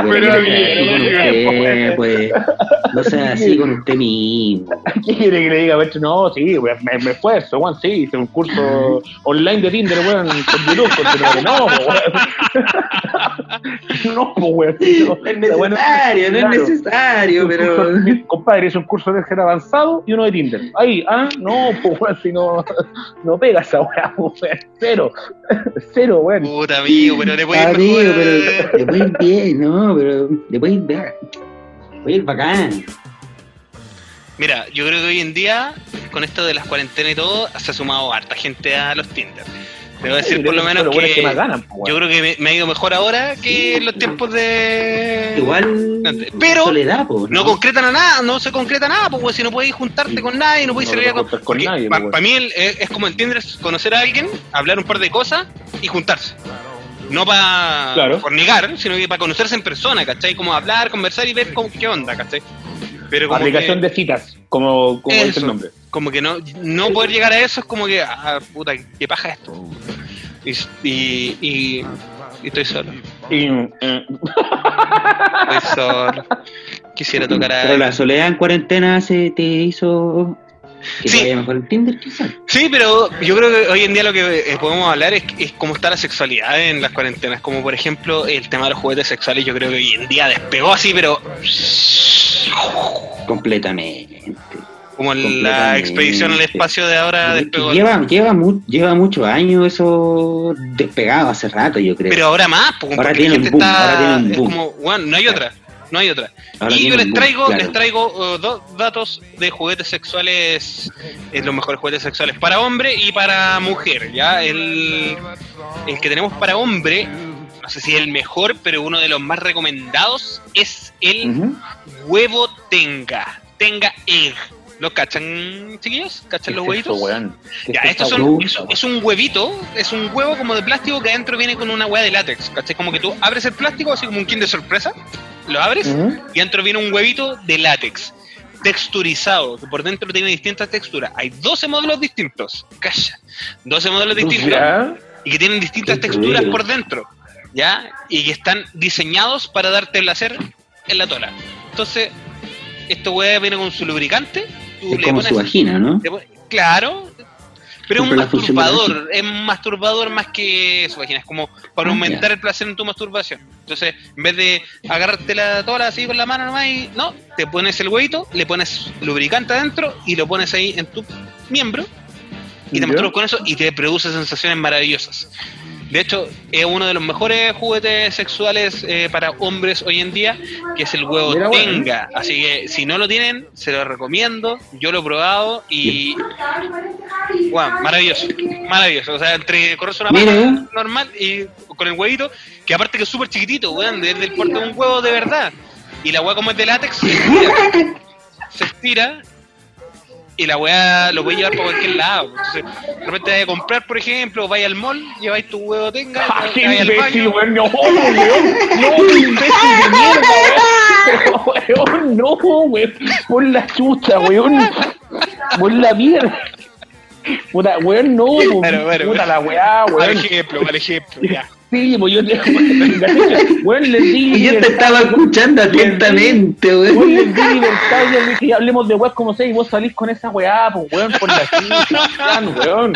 pero usted, pues, no sea así con usted mismo. *laughs* ¿Qué quiere que le diga, maestro? No, sí, me, me esfuerzo, Juan, sí, hice un curso online de Tinder, weón, con YouTube, pero no, weón. No, pues, weón. no. No es necesario, no es necesario, pero. compadre, es un curso de ser avanzado y uno de Tinder. Ahí, ah, no, pues, si no, no pega esa weá, weón. Cero, *laughs* cero, weón. puta amigo, pero le puede ir Amigo, mejor. pero le puede ir bien, no, pero le puede ir bien. Puede ir bacán. Mira, yo creo que hoy en día, con esto de las cuarentenas y todo, se ha sumado harta gente a los Tinder. Debo decir por lo menos que, más ganan, pues, yo creo que me, me ha ido mejor ahora que en los tiempos de... Igual. Pero Soledad, po, No concretan a nada, no se concreta nada, pues si no puedes juntarte con nadie, no puedes No salir a con nadie, Para mí el- es, como el Tinder, es conocer a alguien, hablar un par de cosas y juntarse. No para Claro. fornicar, sino que para conocerse en persona, ¿cachai? Como hablar, conversar y ver cómo, qué onda, ¿cachai? Pero como Aplicación que, de citas, como, como dice el nombre. Como que no, no poder llegar a eso es como que, ah, puta, qué paja esto. Y, y, y- y estoy solo. Y, mm, Estoy solo. Quisiera tocar a. Pero la soledad en cuarentena se te hizo que Sí. te mejor el Tinder, quizás. Sí, pero yo creo que hoy en día lo que eh, podemos hablar es, es cómo está la sexualidad en las cuarentenas. Como por ejemplo el tema de los juguetes sexuales, yo creo que hoy en día despegó así, pero Completamente. Como la expedición al espacio de ahora despegó. Lleva, lleva, mu- lleva muchos años eso despegado hace rato, yo creo. Pero ahora más, pues, Ahora porque tiene la un gente boom, está. ahora tiene un es boom. como, bueno, no hay otra, no hay otra. Ahora y yo les boom, traigo, claro. les traigo uh, dos datos de juguetes sexuales, eh, los mejores juguetes sexuales para hombre y para mujer. Ya el, el que tenemos para hombre, no sé si es el mejor, pero uno de los más recomendados es el huevo tenga, tenga egg. ¿Lo cachan, chiquillos? ¿Qué ¿Cachan los huevitos? Ya, es estos esa son, es, es un huevito, es un huevo como de plástico que adentro viene con una hueá de látex, ¿cachai? Como que tú abres el plástico, así como un kin de sorpresa, lo abres y adentro viene un huevito de látex, texturizado, que por dentro tiene distintas texturas. Hay 12 modelos distintos, calla, 12 modelos distintos Ya. y que tienen distintas Qué texturas por dentro, ¿ya? Y que están diseñados para darte placer en la tola. Entonces, esto hueá viene con su lubricante, tú Es le como pones su vagina, ¿no? Claro, pero es un masturbador, es un masturbador más que su vagina, es como para Ah, aumentar el placer en tu masturbación. Entonces, en vez de agarrarte la tola así con la mano nomás y no, te pones el huevito, le pones lubricante adentro y lo pones ahí en tu miembro y te masturbas con eso y te produce sensaciones maravillosas. De hecho, es uno de los mejores juguetes sexuales eh, para hombres hoy en día, que es el huevo Mira, bueno. tenga. Así que si no lo tienen, se lo recomiendo. Yo lo he probado y Bueno, maravilloso, maravilloso. O sea, entre correrse una paja normal y con el huevito, que aparte que es súper chiquitito, weón, desde el porte de un huevo de verdad. Y la weá como es de látex, se estira, se estira y la weá lo puedes llevar para cualquier lado. Entonces, de repente a comprar, por ejemplo, vais al mall, lleváis tu huevo tenga, ¡Ah, qué imbécil, weón! ¡No, weón! ¡No, imbécil de mierda, weón! No, weón. Por la chucha, weón. Por la mierda. Puta, weón, no, puta la weá, Mal weón. ejemplo, mal ejemplo, ya. Sí, pues yo te. *laughs* Weón, les di. Y yo te estaba escuchando atentamente, Weón, weón. les di libertad. Yo les dije, hablemos de weas como sea y vos salís con esa weá, pues, weón, por la chucha, weón.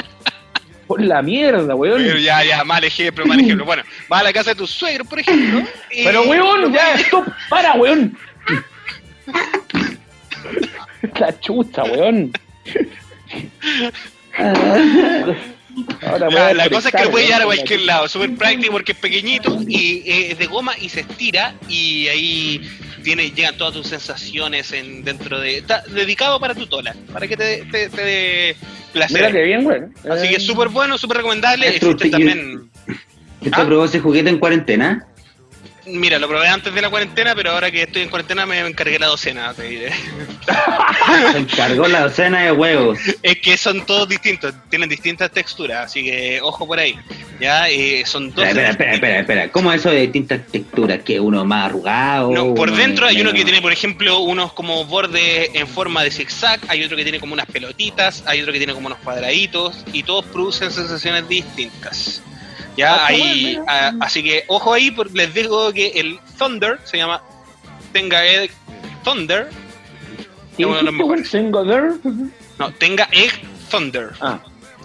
Por la mierda, weón. Pero ya, ya, mal ejemplo, mal ejemplo. Bueno, vas a la casa de tu suegro, por ejemplo. y- Pero weón, ya, stop, para, weón. La chucha, weón. *laughs* Ahora La, cosa es que lo puede llevar a cualquier lado, súper práctico porque es pequeñito y eh, es de goma y se estira y ahí tiene, llegan todas tus sensaciones en, dentro de... Está dedicado para tu tola, para que te, te, te dé placer. Mira que bien, weón. Así que Eh, es súper bueno, súper recomendable. Existe también... ¿Usted ¿Ah? probó ese juguete en cuarentena? Mira, lo probé antes de la cuarentena, pero ahora que estoy en cuarentena me encargué la docena, te diré. *laughs* Se encargó la docena de huevos. Es que son todos distintos, tienen distintas texturas, así que ojo por ahí. Ya, eh, son dos. Espera, espera, espera, espera. ¿Cómo eso de distintas texturas? ¿Que uno más arrugado? No, por dentro hay uno que tiene, por ejemplo, unos como bordes en forma de zigzag, hay otro que tiene como unas pelotitas, hay otro que tiene como unos cuadraditos, y todos producen sensaciones distintas. Ya, Ah, bueno, ah, así que ojo ahí, porque les digo que el Thunder se llama Tenga Egg Thunder, ¿qué es uno de los mejores. There. no, Tenga Egg Thunder, Ah,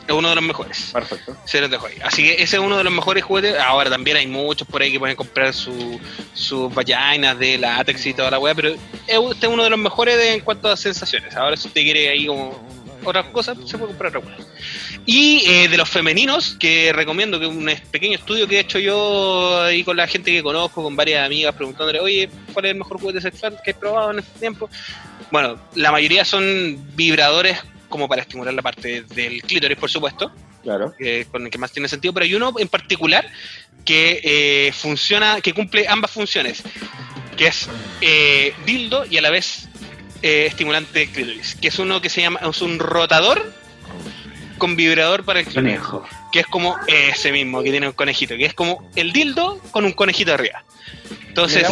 es uno de los mejores. perfecto. Se los dejo ahí. Así que ese es uno de los mejores juguetes. Ahora también hay muchos por ahí que pueden comprar su- sus vaginas de látex y toda la weá, pero este es uno de los mejores de- en cuanto a sensaciones. Ahora si usted quiere ahí como otras cosas, se puede comprar otra. Y eh, de los femeninos, que recomiendo que un pequeño estudio que he hecho yo ahí con la gente que conozco, con varias amigas, preguntándole, oye, ¿cuál es el mejor juguete sexual que he probado en este tiempo? Bueno, la mayoría son vibradores como para estimular la parte del clítoris, por supuesto Claro. que- con el que más tiene sentido, pero hay uno en particular que eh, funciona, que cumple ambas funciones, que es eh, dildo y a la vez eh, estimulante de clítoris, que es uno que se llama, es un rotador con vibrador para el clítoris, Conejo. que es como ese mismo, que tiene un conejito, que es como el dildo con un conejito arriba. Entonces,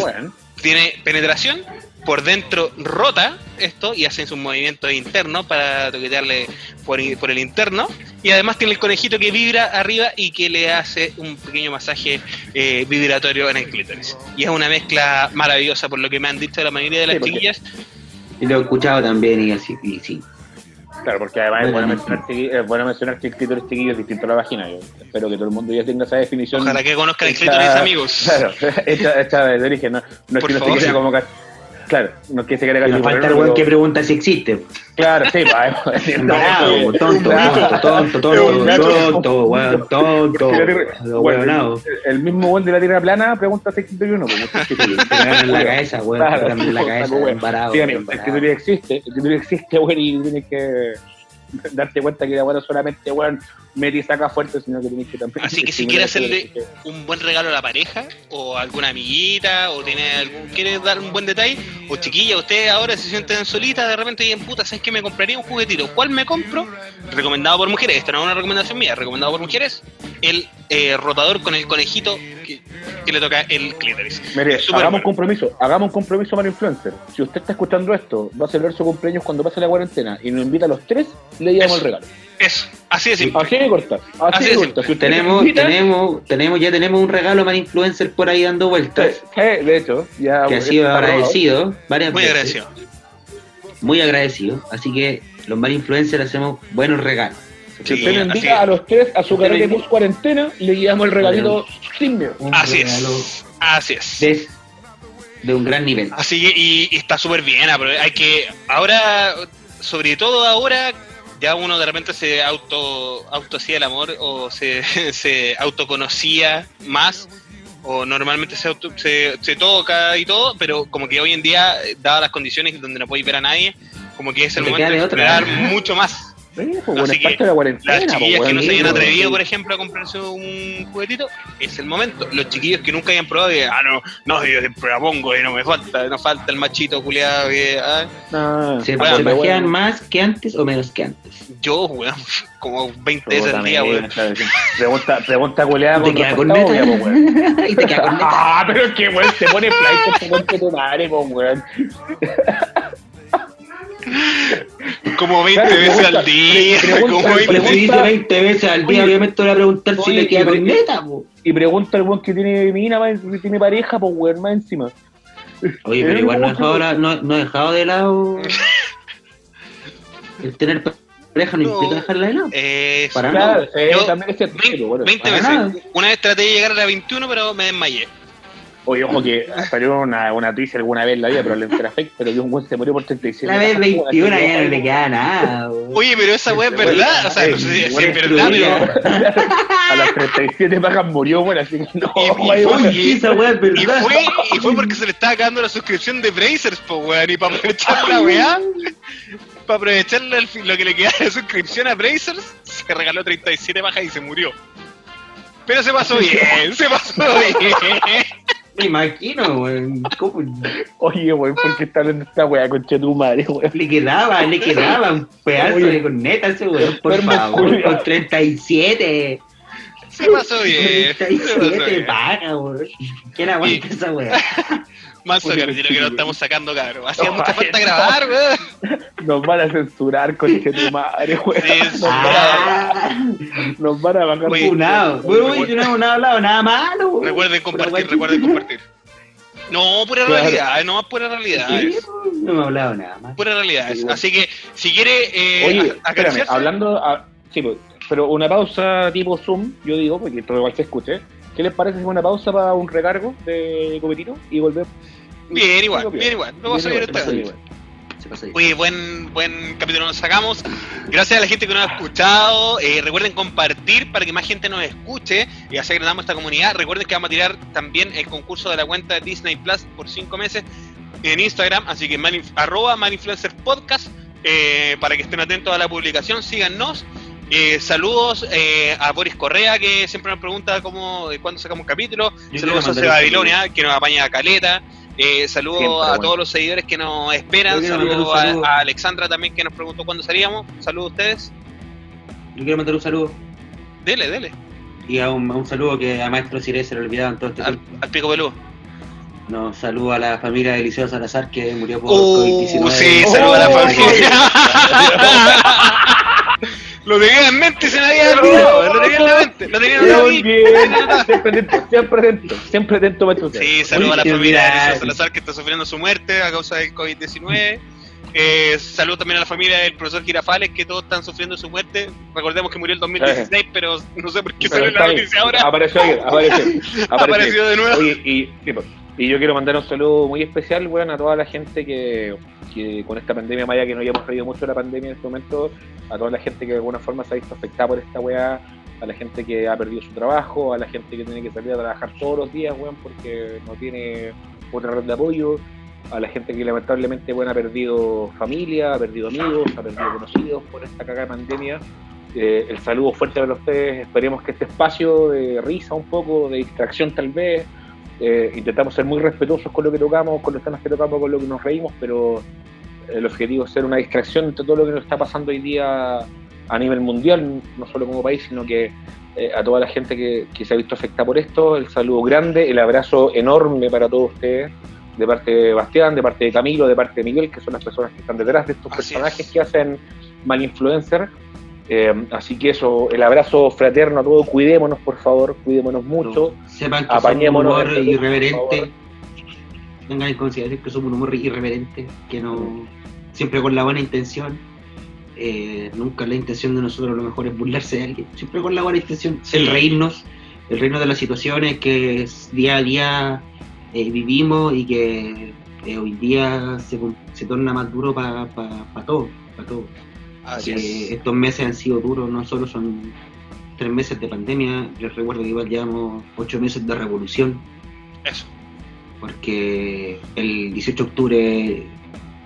tiene penetración por dentro rota esto y hacen sus movimientos internos para toquetearle por, por, el interno. Y además tiene el conejito que vibra arriba y que le hace un pequeño masaje eh, vibratorio en el clítoris. Y es una mezcla maravillosa por lo que me han dicho la mayoría de las chiquillas. Y lo he escuchado también y así, y sí. Claro, porque además es bueno, mencionar, es bueno mencionar que el clítoris chiquillo es distinto a la vagina. Yo espero que todo el mundo ya tenga esa definición. Ojalá que conozcan el clítoris, amigos. *laughs* Claro, esta, de origen, no, no es que no se quiera como Claro, no quiere se quiere Nos falta el weón que pregunta si existe. Claro, sí, va. *laughs* tonto, tonto, tonto, tonto, tonto, weón, tonto. El mismo weón de la tierra plana pregunta si existe uno. en la cabeza, weón. En la cabeza. Sí, amigo, el que existe, el que existe, weón, y tienes que darte cuenta que bueno solamente bueno mete saca fuerte sino que tienes que también así que si quieres hacerle un buen regalo a la pareja o a alguna amiguita o tiene algún quiere dar un buen detalle o chiquilla ustedes ahora se sienten solitas de repente y en puta sabes que me compraría un juguetito ¿cuál me compro? recomendado por mujeres esto no es una recomendación mía recomendado por mujeres el eh, rotador con el conejito que, le toca el clítoris. Mire, hagamos un compromiso, hagamos un compromiso para influencer. Si usted está escuchando esto, va a celebrar su cumpleaños cuando pase la cuarentena y nos invita a los tres, le llevamos el regalo. Eso, así de simple. Así de corta. Así, de corta. tenemos, tenemos, tenemos, ya tenemos un regalo para influencer por ahí dando vueltas. de hecho, ya. Que ha sido agradecido varias Muy agradecido. Muy agradecido. Así que los mal influencers hacemos buenos regalos. Si usted le a los tres a su carrera de cuarentena, le guiamos el regalito sin miedo. Así es. Así es. De, un gran nivel. Así que, y, está súper bien. Hay que. Ahora, sobre todo ahora, ya uno de repente se auto, auto hacía el amor o se, *laughs* se autoconocía más o normalmente se, se, se, toca y todo, pero como que hoy en día, dadas las condiciones donde no podéis ver a nadie, como que es el momento de explorar mucho más. Sí, pues, Así que de la cuarentena, las chiquillas pues, que no se hayan atrevido, por ejemplo, a comprarse un juguetito, es el momento. Los chiquillos que nunca hayan probado, y, ah, no, no, yo siempre la pongo y no me falta, no falta el machito culiado. Que, ah. no, ¿Se, ¿se más que antes o menos que antes? Yo, weón, *laughs* como 20 veces al día, weón. Pregunta, pregunta culiada con queda con neta, weón. *laughs* Y te queda con neta. Ah, pero es que, weón, se pone flight con tu madre, weón. Como 20 veces al día. como 20, 20 veces al día, obviamente te voy a preguntar si le queda con neta, po. Y pregunta al weón que tiene mina, que tiene pareja, pues weón, más encima. Oye, pero *laughs* igual no he dejado, *laughs* no, no he dejado de lado el tener pareja no, implica dejarla de lado. Eh, Para nada. Eh, también es cierto, 20, 20 veces. Una vez traté de llegar a la 21, pero me desmayé. Oye, ojo que salió una, una noticia alguna vez en la vida, pero le fake, pero que un güey se murió por 37. La vez 21 ya no le queda nada. Oye, pero esa weá es verdad. O sea, no sé si es verdad, pero. A las 37 pagas murió, bueno, así que no. Y, fue, esa weá es verdad. Y fue, y fue porque se le estaba acabando la suscripción de Brazers, po, weón. Y para aprovechar la weá, para aprovechar lo que le quedaba de suscripción a Brazers, se regaló 37 bajas y se murió. Pero se pasó bien, se pasó bien. Me imagino, weón. Oye, weón, ¿por qué está hablando esta weá con tu madre, weón? Le quedaba, le quedaba un pedazo de corneta ese weón, por favor, con 37. Se pasó *laughs* bien. 37 paga, weón. ¿Quién aguanta esa weá? *laughs* Más que que no estamos sacando, cabrón. Hacía mucha falta grabar, weón. *laughs* Nos van a censurar, con tu madre, weón. Nos, nos van a bajar funado. Bueno, yo no he hablado nada malo. Recuerden compartir, recuerden compartir. No, pura realidad, no más pura realidad. No me he hablado nada más. Pura realidad. Así que, si quiere. Eh, Oye, espérame, hablando. A, sí, pues, pero una pausa tipo Zoom, yo digo, porque todo igual se escuche. ¿Qué les parece si una pausa para un recargo de copetito y volver? Bien, igual, bien, igual. Vamos a ver Oye, buen, buen capítulo nos sacamos. Gracias a la gente que nos ha escuchado. Eh, recuerden compartir para que más gente nos escuche y así agregamos esta comunidad. Recuerden que vamos a tirar también el concurso de la cuenta de Disney Plus por cinco meses en Instagram. Así que arroba Podcast eh, para que estén atentos a la publicación. Síganos. Eh, saludos eh, a Boris Correa, que siempre nos pregunta cómo, cuándo sacamos capítulo. saludos a Babilonia, que nos apaña a Caleta. Eh, saludos a todos los seguidores que nos esperan. Saludos a, Alexandra también, que nos preguntó cuándo salíamos. Saludos a ustedes. Yo quiero mandar un saludo. Dele, dele. Y a un, saludo que a Maestro Cire se le olvidaban todo este al, al Pico Peludo. No, saludo a la familia de Eliseo Salazar que murió por Oh, COVID-19. sí, saludo a la familia. *laughs* *laughs* Lo tenía en mente, se me había olvidado. Lo tenía en la mente. Lo tenía en la mente. Siempre atento, siempre atento, siempre atento. Sí, saludo a la familia de. Salazar que está sufriendo su muerte a causa del COVID-19. Eh, saludo también a la familia del profesor Girafales que todos están sufriendo su muerte. Recordemos que murió el 2016, pero no sé por qué salió la noticia ahora. Apareció ayer, *laughs* apareció. Apareció de nuevo. Oye, y, sí, pues, y yo quiero mandar un saludo muy especial, weón, a toda la gente que, que con esta pandemia, Maya, que no hayamos reído mucho de la pandemia en este momento, a toda la gente que de alguna forma se ha visto afectada por esta weá, a la gente que ha perdido su trabajo, a la gente que tiene que salir a trabajar todos los días, weón, porque no tiene otra red de apoyo, a la gente que lamentablemente, weón, ha perdido familia, ha perdido amigos, ha perdido conocidos por esta cagada pandemia. Eh, el saludo fuerte para ustedes. Esperemos que este espacio de risa un poco, de distracción tal vez, eh, intentamos ser muy respetuosos con lo que tocamos, con los temas que tocamos, con lo que nos reímos, pero el objetivo es ser una distracción entre todo lo que nos está pasando hoy día a nivel mundial, no solo como país, sino que eh, a toda la gente que, que se ha visto afectada por esto. El saludo grande, el abrazo enorme para todos ustedes, de parte de Bastián, de parte de Camilo, de parte de Miguel, que son las personas que están detrás de estos Así personajes es. que hacen mal influencer. Eh, así que eso, el abrazo fraterno a todos, cuidémonos por favor, cuidémonos mucho. Sepan que Apañémonos somos un humor por irreverente. Tengan en consideración que somos un humor irreverente, que no siempre con la buena intención. Eh, nunca la intención de nosotros a lo mejor es burlarse de alguien, siempre con la buena intención, Sí. el reírnos, el reírnos de las situaciones que día a día eh, vivimos y que hoy día se, torna más duro para todos, para todos. Así Eh, es. estos meses han sido duros, no solo son tres meses de pandemia, les recuerdo que igual llevamos ocho meses de revolución, Eso. porque el 18 de octubre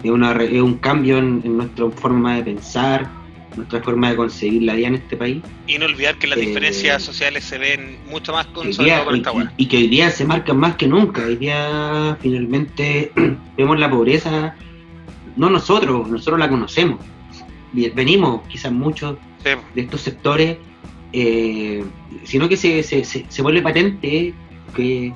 es, una, es un cambio en, en nuestra forma de pensar, nuestra forma de concebir la vida en este país, Y no olvidar que las Eh, diferencias sociales se ven mucho más con día- y, y- y que hoy día se marcan más que nunca, hoy día finalmente *clears throat* vemos la pobreza, no nosotros, nosotros la conocemos, venimos quizás muchos Sí, de estos sectores, eh, sino que se, se, se, se vuelve patente que,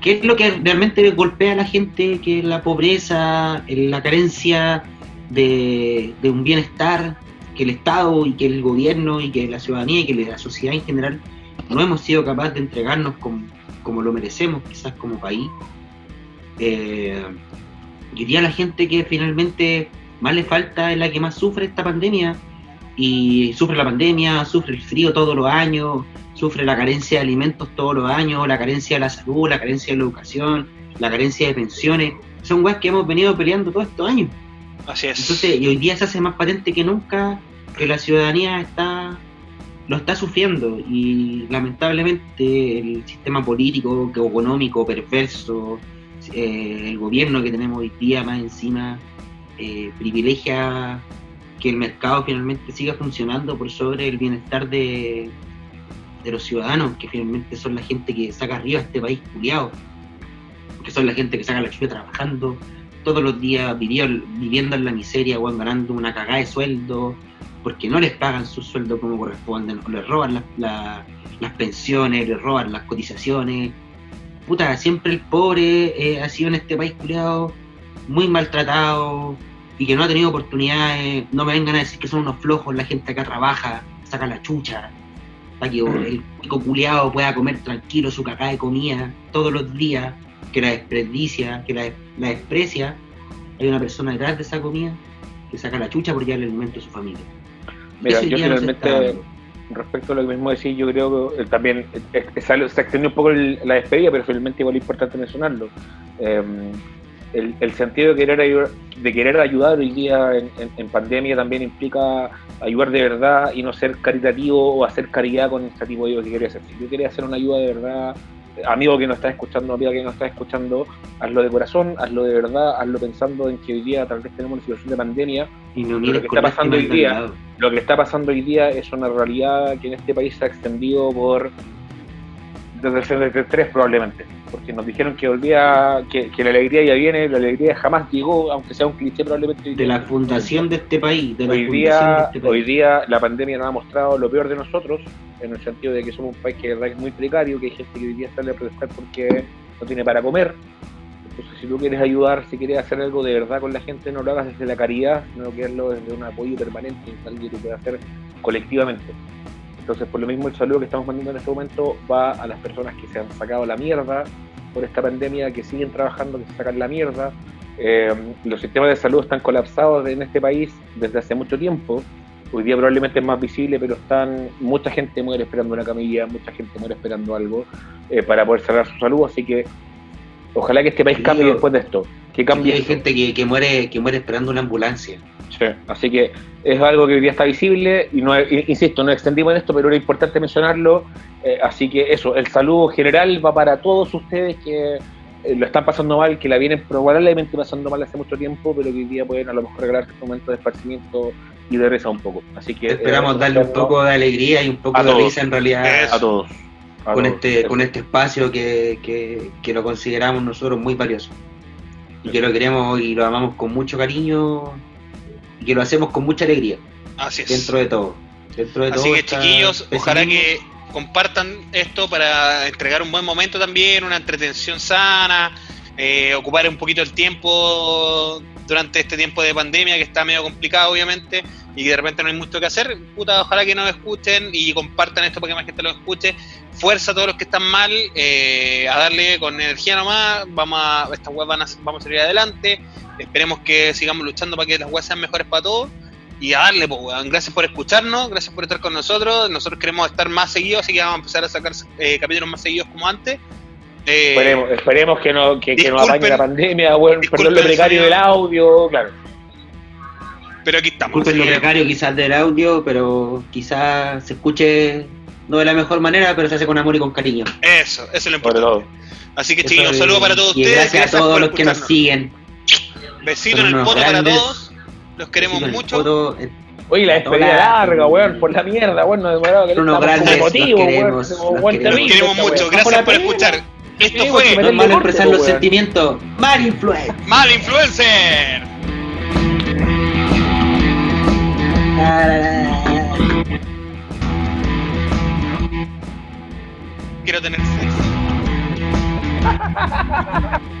que es lo que realmente golpea a la gente, que es la pobreza, la carencia de, de un bienestar, que el Estado y que el gobierno y que la ciudadanía y que la sociedad en general no hemos sido capaces de entregarnos como, como lo merecemos, quizás como país. Eh, hoy día la gente que finalmente más le falta es la que más sufre esta pandemia y sufre la pandemia, sufre el frío todos los años, sufre la carencia de alimentos todos los años, la carencia de la salud, la carencia de la educación, la carencia de pensiones. Son weas que hemos venido peleando todos estos años. así es. Entonces, y hoy día se hace más patente que nunca que la ciudadanía está lo está sufriendo y lamentablemente el sistema político, económico, perverso, eh, el gobierno que tenemos hoy día más encima eh, privilegia que el mercado finalmente siga funcionando por sobre el bienestar de, de los ciudadanos, que finalmente son la gente que saca arriba a este país culiado, que son la gente que saca la chucha trabajando todos los días viviendo, en la miseria, weón, ganando una cagada de sueldo, porque no les pagan su sueldo como corresponden, o les roban las- la- las pensiones, les roban las cotizaciones. Puta, siempre el pobre eh, ha sido en este país culiado muy maltratado y que no ha tenido oportunidades. No me vengan a decir que son unos flojos la gente acá trabaja, saca la chucha, para que el pico culiado pueda comer tranquilo su cagada de comida todos los días, que la desperdicia, que la, la desprecia. Hay una persona detrás de esa comida que saca la chucha por llevarle el alimento a su familia. Mira, Eso yo no finalmente, respecto a lo que mismo decís, yo creo que eh, también eh, eh, sale- se extendió un poco el- la despedida, pero finalmente igual es importante mencionarlo. Eh, el, el sentido de querer, ayudar, de querer ayudar hoy día en, en- en pandemia también implica ayudar de verdad y no ser caritativo o hacer caridad con este tipo de ayuda que quería hacer. Si yo quería hacer una ayuda de verdad, amigo que nos está escuchando, amiga que nos está escuchando, hazlo de corazón, hazlo de verdad, hazlo pensando en que hoy día tal vez tenemos una situación de pandemia Y no lo mires que está pasando hoy día, lo que está pasando hoy día es una realidad que en este país se ha extendido por desde el 73 probablemente, porque nos dijeron que volvía, que, que la alegría ya viene, la alegría jamás llegó, aunque sea un cliché probablemente. De la fundación de este país, de la Hoy fundación de día, este país. hoy día la pandemia nos ha mostrado lo peor de nosotros, en el sentido de que somos un país que es muy precario, que hay gente que hoy día sale a protestar porque no tiene para comer. Entonces, si tú quieres ayudar, si quieres hacer algo de verdad con la gente, no lo hagas desde la caridad, sino que hazlo desde un apoyo permanente, en algo que tú puedas hacer colectivamente. Entonces, por lo mismo, el saludo que estamos mandando en este momento va a las personas que se han sacado la mierda por esta pandemia, que siguen trabajando, que se sacan la mierda. Eh, los sistemas de salud están colapsados en este país desde hace mucho tiempo. Hoy día probablemente es más visible, pero están mucha gente muere esperando una camilla, mucha gente muere esperando algo eh, para poder cerrar su salud. Así que ojalá que este país cambie después de esto. Que cambie. hay gente que, que, muere que muere esperando una ambulancia. Sí, así que es algo que hoy día está visible y no, insisto, no extendimos en esto, pero era importante mencionarlo. Eh, así que eso, el saludo general va para todos ustedes que eh, lo están pasando mal, que la vienen probablemente pasando mal hace mucho tiempo, pero que hoy día pueden a lo mejor regalar este momento de esparcimiento y de risa un poco. Así que esperamos eh, darle un poco de alegría y un poco de risa en realidad a todos. con este con este espacio que, que, lo consideramos nosotros muy valioso y que lo queremos y lo amamos con mucho cariño que lo hacemos con mucha alegría. Así es. Dentro de todo. Dentro de Así que chiquillos, ojalá que compartan esto para entregar un buen momento también, una entretención sana, eh, ocupar un poquito el tiempo durante este tiempo de pandemia que está medio complicado obviamente y que de repente no hay mucho que hacer, puta, ojalá que nos escuchen y compartan esto para que más gente lo escuche. Fuerza a todos los que están mal, eh, a darle con energía nomás, vamos a, estas web van a, vamos a salir adelante, esperemos que sigamos luchando para que las webs sean mejores para todos y a darle, pues, Gracias por escucharnos, gracias por estar con nosotros. Nosotros queremos estar más seguidos, así que vamos a empezar a sacar eh, capítulos más seguidos como antes. Eh, esperemos, esperemos, que no, que, que no apañe la pandemia, perdón lo precario del audio, claro. Pero aquí estamos. Disculpen lo precario quizás del audio, pero quizás se escuche no de la mejor manera, pero se hace con amor y con cariño. Eso, eso es lo importante. Así que chicos, un saludo para todos ustedes. Gracias, a todos los que nos siguen. Besitos en el poto para todos. Los queremos mucho. Eh, Oye, la despedida larga, weón, por la mierda, weón, no demorado que no grandes, motivo, queremos, weón. Queremos mucho, gracias por escuchar. Esto fue No mal expresar los sentimientos. Mal influencer. Mal influencer. Quiero tener sexo. *laughs*